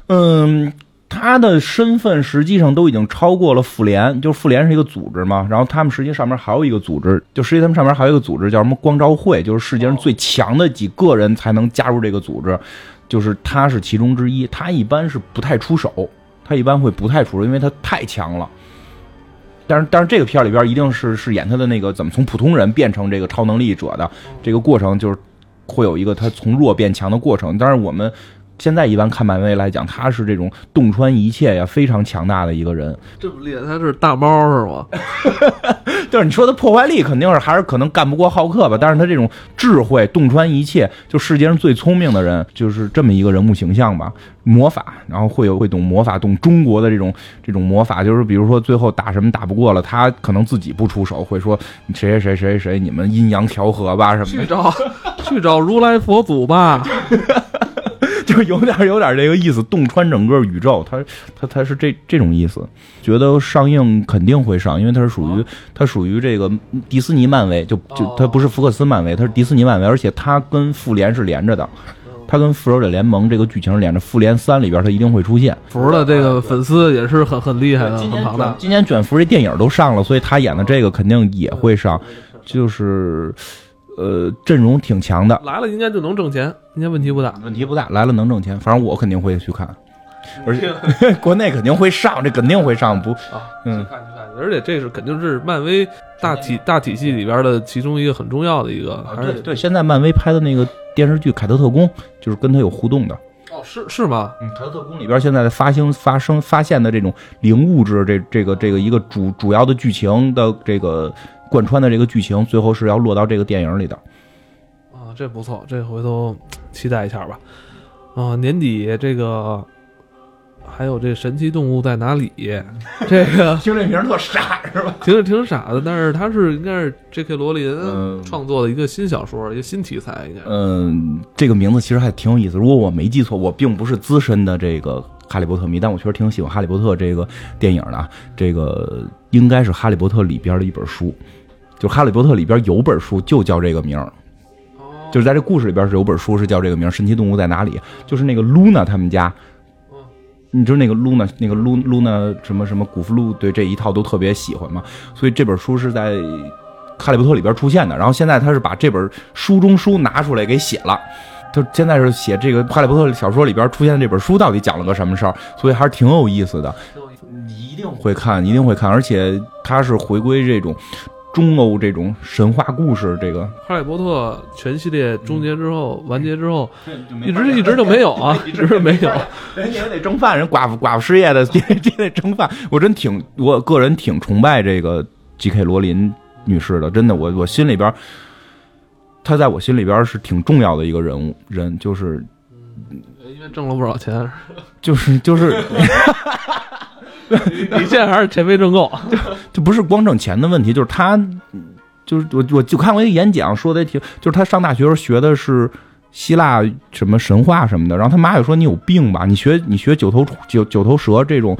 嗯，他的身份实际上都已经超过了妇联，就是妇联是一个组织嘛，然后他们实际上面还有一个组织，就实际他们上面还有一个组织叫什么光照会，就是世界上最强的几个人才能加入这个组织，就是他是其中之一。他一般是不太出手，他一般会不太出手，因为他太强了。但是，但是这个片儿里边一定是是演他的那个怎么从普通人变成这个超能力者的这个过程，就是会有一个他从弱变强的过程。但是，我们现在一般看漫威来讲，他是这种洞穿一切呀，非常强大的一个人。这么厉害，他是大猫是吗？就是你说他破坏力肯定是还是可能干不过浩克吧，但是他这种智慧洞穿一切，就世界上最聪明的人，就是这么一个人物形象吧。魔法，然后会有会懂魔法，懂中国的这种这种魔法，就是比如说最后打什么打不过了，他可能自己不出手，会说谁谁谁谁谁，你们阴阳调和吧什么的。去找去找如来佛祖吧。就有点有点这个意思，洞穿整个宇宙，它它它是这这种意思。觉得上映肯定会上，因为它是属于它属于这个迪士尼漫威，就就它不是福克斯漫威，它是迪士尼漫威，而且它跟复联是连着的，他跟复仇者联盟这个剧情是连着。复联三里边他一定会出现。福的这个粉丝也是很很厉害的，很庞大。今年卷福这电影都上了，所以他演的这个肯定也会上，就是呃阵容挺强的。来了应该就能挣钱，应该问题不大。问题不大，来了能挣钱，反正我肯定会去看，而且 国内肯定会上，这肯定会上，不，啊，嗯。去看去看，而且这是肯定是漫威大体大体系里边的其中一个很重要的一个，还是对对，现在漫威拍的那个电视剧《凯特特工》就是跟他有互动的，哦是是吗？嗯，凯特特工里边现在的发生发生发现的这种零物质，这这个这个一个主主要的剧情的这个贯穿的这个剧情，最后是要落到这个电影里的。啊，这不错，这回头期待一下吧。啊，年底这个还有这神奇动物在哪里？这个听这名儿特傻是吧？听着挺傻的，但是它是应该是 J.K. 罗琳嗯创作的一个新小说，一个新题材，应该。嗯，这个名字其实还挺有意思。如果我没记错，我并不是资深的这个哈利波特迷，但我确实挺喜欢哈利波特这个电影的。这个应该是哈利波特里边的一本书，就哈利波特里边有本书就叫这个名儿，哦就是在这故事里边是有本书是叫这个名儿，《神奇动物在哪里》？就是那个露娜他们家。你知道那个露娜，那个露露娜什么什么古弗路对这一套都特别喜欢嘛，所以这本书是在《哈利波特》里边出现的。然后现在他是把这本书中书拿出来给写了，他现在是写这个《哈利波特》小说里边出现的这本书到底讲了个什么事儿，所以还是挺有意思的。你一定会看，一定会看，而且它是回归这种中欧这种神话故事这个。哈利波特全系列终结之后，完结之后，一一直一直就没有啊，一直没有。人也得蒸饭，人寡妇寡妇失业的也也得蒸饭。我真挺，我个人挺崇拜这个 J.K. 罗琳女士的，真的，我我心里边，她在我心里边是挺重要的一个人物，人就是因为挣了不少钱，就是就是，你现在还是钱没挣够。就不是光挣钱的问题，就是他，就是我我就看过一个演讲，说的也挺，就是他上大学时候学的是。希腊什么神话什么的，然后他妈就说你有病吧？你学你学九头九九头蛇这种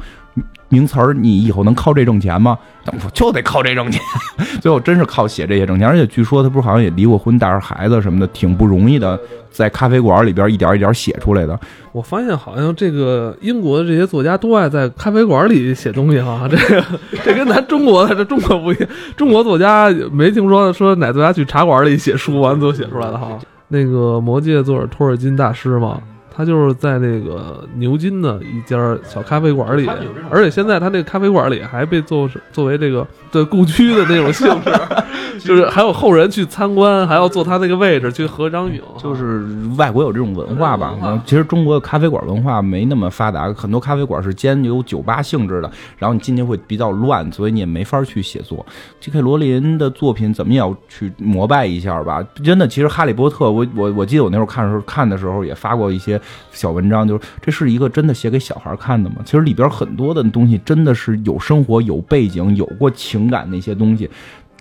名词儿，你以后能靠这挣钱吗？我就得靠这挣钱，最后真是靠写这些挣钱。而且据说他不是好像也离过婚，带着孩子什么的，挺不容易的，在咖啡馆里边一点一点写出来的。我发现好像这个英国的这些作家都爱在咖啡馆里写东西哈，这个 这跟咱中国的这中国不一样。中国作家没听说说哪作家去茶馆里写书完最后写出来的哈。那个《魔戒》作者托尔金大师嘛，他就是在那个牛津的一家小咖啡馆里，而且现在他那个咖啡馆里还被作作为这个对故居的那种性质，就是还有后人去参观，还要坐他那个位置去合张影，就是 外国有这种文化吧。其实中国的咖啡馆文化没那么发达，很多咖啡馆是兼有酒吧性质的，然后你进去会比较乱，所以你也没法去写作。J.K. 罗琳的作品怎么也要去膜拜一下吧。真的，其实《哈利波特》，我我我记得我那时候看的时候看的时候也发过一些小文章，就是这是一个真的写给小孩看的吗？其实里边很多的东西真的是有生活、有背景、有过情感那些东西。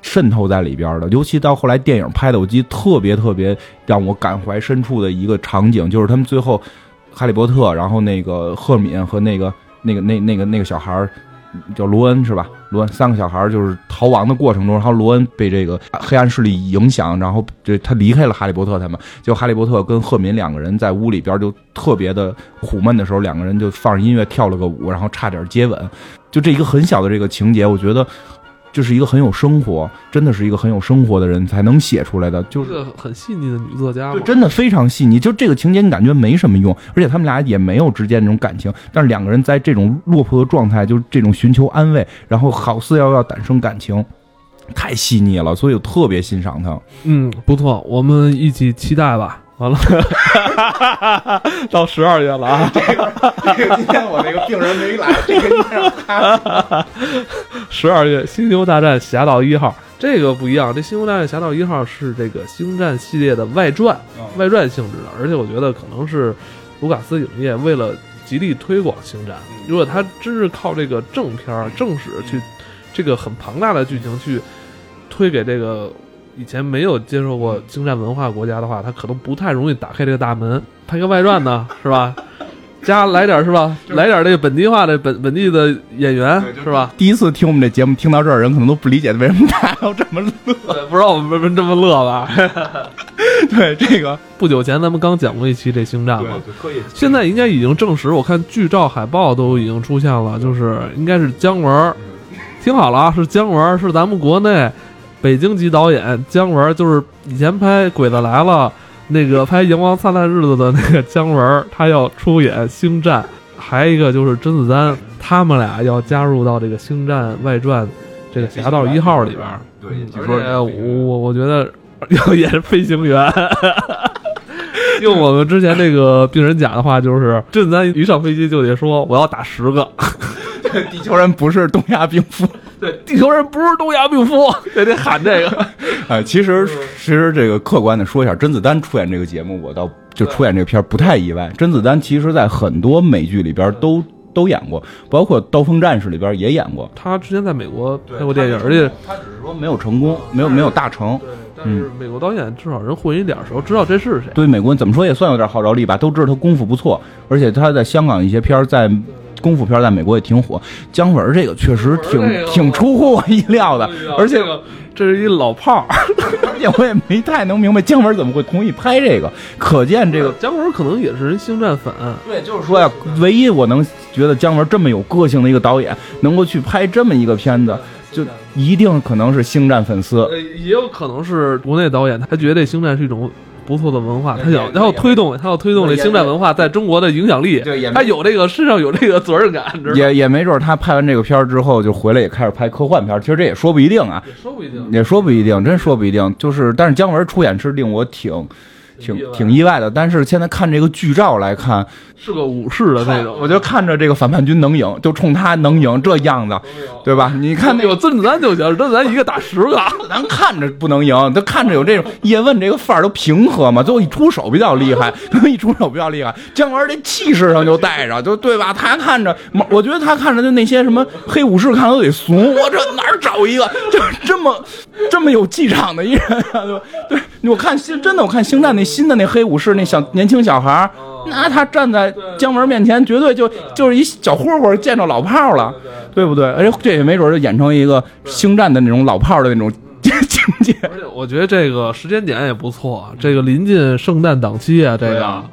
渗透在里边的，尤其到后来电影拍的，我记得特别特别让我感怀深处的一个场景，就是他们最后哈利波特，然后那个赫敏和那个那个那那个那个小孩叫罗恩是吧？罗恩三个小孩就是逃亡的过程中，然后罗恩被这个黑暗势力影响，然后就他离开了哈利波特他们，就哈利波特跟赫敏两个人在屋里边就特别的苦闷的时候，两个人就放音乐跳了个舞，然后差点接吻，就这一个很小的这个情节，我觉得。就是一个很有生活，真的是一个很有生活的人才能写出来的，就是个很细腻的女作家，就真的非常细腻。就这个情节，你感觉没什么用，而且他们俩也没有之间那种感情，但是两个人在这种落魄的状态，就是这种寻求安慰，然后好似要要诞生感情，太细腻了，所以我特别欣赏他。嗯，不错，我们一起期待吧。完了，到十二月了啊！这个这个今天我那个病人没来，这个你让他。十二月《星球大战：侠盗一号》这个不一样，这《星球大战：侠盗一号》是这个星战系列的外传，外传性质的，而且我觉得可能是卢卡斯影业为了极力推广星战，如果他真是靠这个正片正史去这个很庞大的剧情去推给这个。以前没有接受过星战文化国家的话，他可能不太容易打开这个大门。拍个外传呢，是吧？加来点是吧？来点这个本地化的本本地的演员是吧？第一次听我们这节目，听到这儿人可能都不理解为什么大家要这么乐，不知道我们为什么这么乐吧？对，这个不久前咱们刚讲过一期这星战嘛，现在应该已经证实，我看剧照海报都已经出现了，就是应该是姜文，听好了啊，是姜文，是咱们国内。北京籍导演姜文，就是以前拍《鬼子来了》那个拍《阳光灿烂日子》的那个姜文，他要出演《星战》，还有一个就是甄子丹，他们俩要加入到这个《星战外传》这个《侠盗一号》里边。对，而且我我觉得要演飞行员。用我们之前那个病人甲的话，就是甄子丹一上飞机就得说：“我要打十个。” 地球人不是东亚病夫。对，地球人不是东亚病夫，得得喊这个。哎，其实其实这个客观的说一下，甄子丹出演这个节目，我倒就出演这个片儿不太意外。甄子丹其实在很多美剧里边都都演过，包括《刀锋战士》里边也演过。他之前在美国拍过电影，而且他只是说没有成功，没有没有大成。对，但是美国导演至少人混一点时候知道这是谁。对，美国人怎么说也算有点号召力吧，都知道他功夫不错，而且他在香港一些片儿在。功夫片在美国也挺火，姜文这个确实挺挺出乎我意料的，而且这是一老炮儿，而且我也没太能明白姜文怎么会同意拍这个，可见这个姜文可能也是人星战粉。对，就是说呀，唯一我能觉得姜文这么有个性的一个导演，能够去拍这么一个片子，就一定可能是星战粉丝，也有可能是国内导演，他觉得星战是一种。不错的文化，他想，然后推动，他要推动这星战文化在中国的影响力。对，他有这个身上有这个责任感，也也没准他拍完这个片儿之后就回来也开始拍科幻片儿。其实这也说不一定啊，也说不一定，也说不一定，真说不一定。就是，但是姜文出演是令我挺。挺挺意外的，但是现在看这个剧照来看，是个武士的那种。我就看着这个反叛军能赢，就冲他能赢这样子，对吧？你看那个甄子丹就行，甄子丹一个打十个，咱看着不能赢，他看着有这种叶问这个范儿都平和嘛，最后一出手比较厉害，一出手比较厉害。姜文这气势上就带着，就对吧？他看着，我觉得他看着就那些什么黑武士看都得怂。我这哪儿找一个就这么这么有气场的一人啊？对，我看星真的，我看星战那。新的那黑武士那小年轻小孩那他站在姜文面前，绝对就就是一小混混见着老炮了，对不对？而且这也没准就演成一个星战的那种老炮的那种 情节。而且我觉得这个时间点也不错，这个临近圣诞档期啊，这个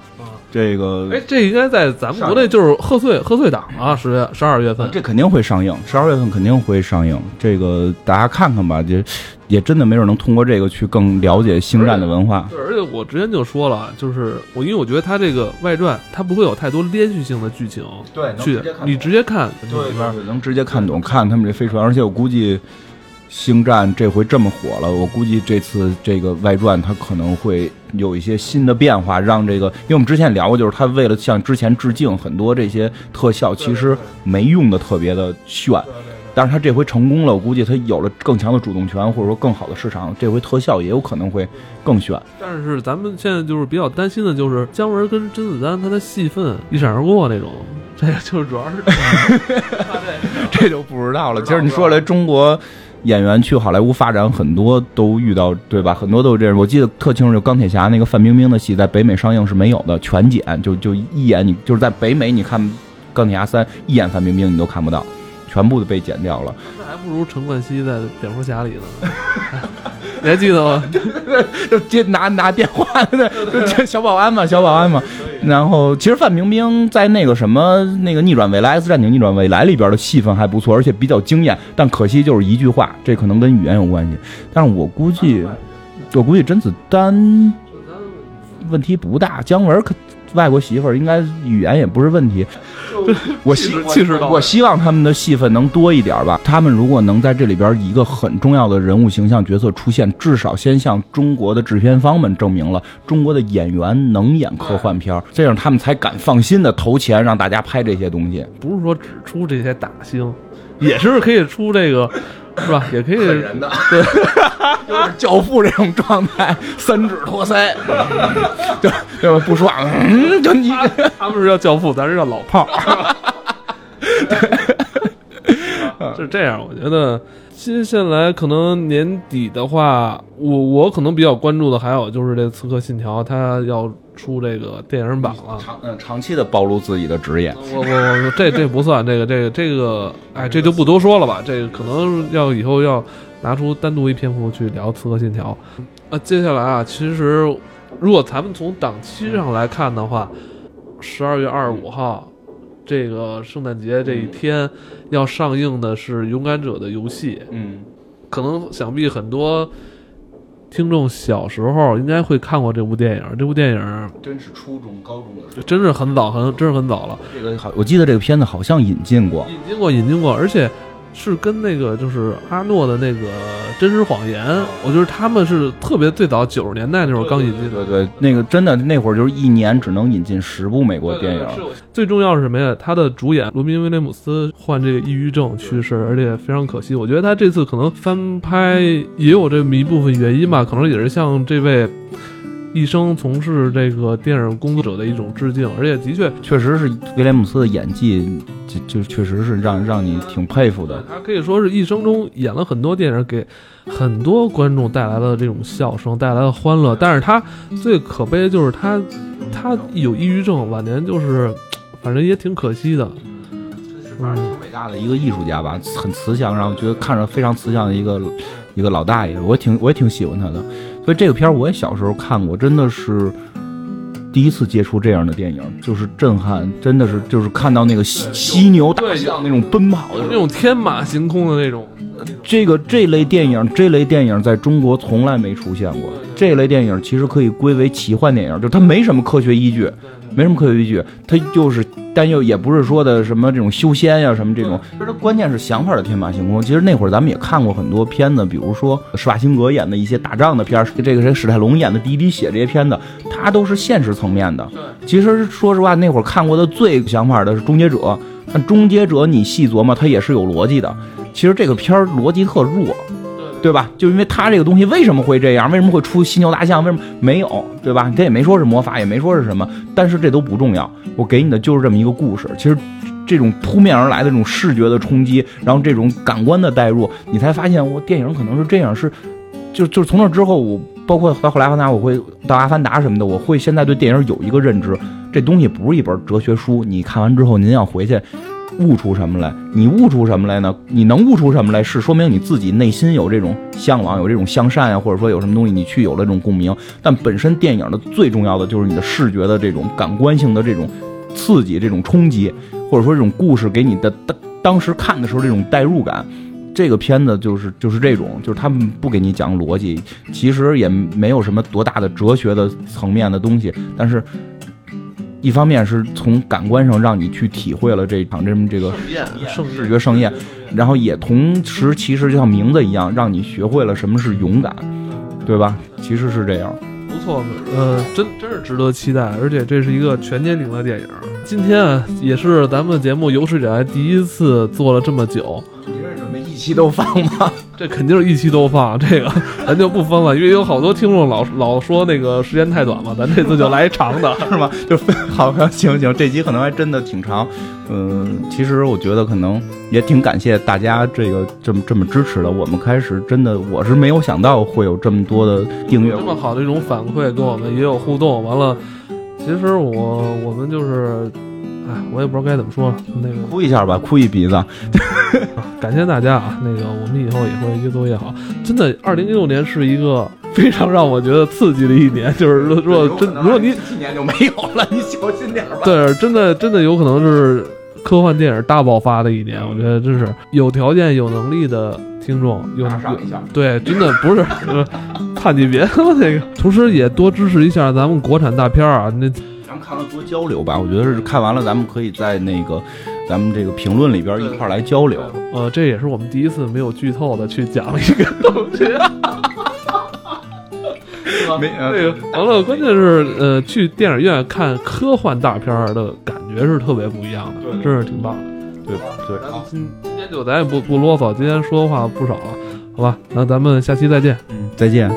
这个哎，这应该在咱们国内就是贺岁贺岁档啊，十月十二月份。这肯定会上映，十二月份肯定会上映。这个大家看看吧，这也真的没准能通过这个去更了解星战的文化。对，而且我之前就说了，就是我因为我觉得它这个外传它不会有太多连续性的剧情，对去你直接看，对里边能直接看懂，看他们这飞船，而且我估计。星战这回这么火了，我估计这次这个外传它可能会有一些新的变化，让这个，因为我们之前聊过，就是他为了向之前致敬，很多这些特效其实没用的特别的炫，但是他这回成功了，我估计他有了更强的主动权，或者说更好的市场，这回特效也有可能会更炫。但是咱们现在就是比较担心的就是姜文跟甄子丹他的戏份一闪而过那种，这个就是主要是 这就不知道了。其实你说来中国。演员去好莱坞发展，很多都遇到，对吧？很多都是这样。我记得特清楚，就钢铁侠那个范冰冰的戏，在北美上映是没有的，全剪，就就一眼你就是在北美你看钢铁侠三一眼范冰冰你都看不到，全部都被剪掉了。那还不如陈冠希在蝙蝠侠里呢。你还记得吗？就接拿拿电话的，就小保安嘛，小保安嘛。然后其实范冰冰在那个什么那个逆转未来《X 战警：逆转未来》里边的戏份还不错，而且比较惊艳。但可惜就是一句话，这可能跟语言有关系。但是我估计，我估计甄子丹问题不大，姜文可。外国媳妇儿应该语言也不是问题，我希我希望他们的戏份能多一点吧。他们如果能在这里边一个很重要的人物形象角色出现，至少先向中国的制片方们证明了中国的演员能演科幻片，这样他们才敢放心的投钱让大家拍这些东西。不是说只出这些大星，也是可以出这个。是吧？也可以人的，对，就是教父这种状态，三指托腮，就就不爽，就你他们是叫教父，咱是叫老炮儿，是这样。我觉得接下来可能年底的话，我我可能比较关注的还有就是这《刺客信条》，它要。出这个电影版了，长嗯长期的暴露自己的职业，我我这这不算这个这个这个，哎，这就不多说了吧，这个可能要以后要拿出单独一篇幅去聊《刺客信条》。那接下来啊，其实如果咱们从档期上来看的话，十二月二十五号这个圣诞节这一天要上映的是《勇敢者的游戏》，嗯，可能想必很多。听众小时候应该会看过这部电影，这部电影真是初中、高中的时候，真是很早，很真是很早了。这个好，我记得这个片子好像引进过，引进过，引进过，而且。是跟那个就是阿诺的那个真实谎言，我觉得他们是特别最早九十年代那会儿刚引进的。对对，那个真的那会儿就是一年只能引进十部美国电影。最重要是什么呀？他的主演罗宾威廉姆斯患这个抑郁症去世，而且非常可惜。我觉得他这次可能翻拍也有这么一部分原因吧，可能也是像这位。一生从事这个电影工作者的一种致敬，而且的确确实是威廉姆斯的演技，就就确实是让让你挺佩服的。他可以说是一生中演了很多电影，给很多观众带来了这种笑声，带来了欢乐。但是他最可悲的就是他他有抑郁症，晚年就是反正也挺可惜的。嗯，伟大的一个艺术家吧，很慈祥，然后觉得看着非常慈祥的一个一个老大爷，我挺我也挺喜欢他的。所以这个片儿我也小时候看过，真的是第一次接触这样的电影，就是震撼，真的是就是看到那个犀犀牛大象那种奔跑的那种天马行空的那种。这个这类电影，这类电影在中国从来没出现过。这类电影其实可以归为奇幻电影，就它没什么科学依据，没什么科学依据，它就是，但又也不是说的什么这种修仙呀什么这种，其实关键是想法的天马行空。其实那会儿咱们也看过很多片子，比如说施瓦辛格演的一些打仗的片儿，这个谁史泰龙演的《第一滴血》这些片子，它都是现实层面的。其实说实话，那会儿看过的最想法的是《终结者》，但《终结者》你细琢磨，它也是有逻辑的。其实这个片儿逻辑特弱，对吧？就因为它这个东西为什么会这样？为什么会出犀牛大象？为什么没有？对吧？他也没说是魔法，也没说是什么。但是这都不重要，我给你的就是这么一个故事。其实这种扑面而来的这种视觉的冲击，然后这种感官的代入，你才发现我电影可能是这样。是就就是从那之后，我包括到后来阿凡达，我会到阿凡达什么的，我会现在对电影有一个认知。这东西不是一本哲学书，你看完之后您要回去。悟出什么来。你悟出什么来呢？你能悟出什么来，是说明你自己内心有这种向往，有这种向善呀，或者说有什么东西你去有了这种共鸣。但本身电影的最重要的就是你的视觉的这种感官性的这种刺激、这种冲击，或者说这种故事给你的当当时看的时候这种代入感。这个片子就是就是这种，就是他们不给你讲逻辑，其实也没有什么多大的哲学的层面的东西，但是，一方面是从感官上让你去体会了这场这么这个盛视觉盛宴，然后也同时其实就像名字一样，让你学会了什么是勇敢，对吧？其实是这样。不错，呃，真真是值得期待，而且这是一个全年龄的电影。今天啊，也是咱们节目有史以来第一次做了这么久。一期都放吗？这肯定是一期都放，这个 咱就不分了，因为有好多听众老老说那个时间太短嘛，咱这次就来长的，是吗？就分好，行行，这集可能还真的挺长。嗯，其实我觉得可能也挺感谢大家这个这么这么支持的。我们开始真的，我是没有想到会有这么多的订阅，这么好的一种反馈，跟我们也有互动。完了，其实我我们就是。哎，我也不知道该怎么说了，那个哭一下吧，哭一鼻子。感谢大家啊，那个我们以后也会越做越好。真的，二零一六年是一个非常让我觉得刺激的一年，就是如果真如果你今年就没有了，你小心点吧。对，真的真的有可能是科幻电影大爆发的一年。我觉得真是有条件有能力的听众有对，真的不是看你别那个，同时也多支持一下咱们国产大片啊，那。看了多交流吧，我觉得是看完了，咱们可以在那个咱们这个评论里边一块来交流。呃，这也是我们第一次没有剧透的去讲一个东西。没 那个完了，关键是呃，去电影院看科幻大片的感觉是特别不一样的，真是挺棒的。对对，今今天就咱也不不啰嗦，今天说的话不少了，好吧？那咱们下期再见。嗯，再见。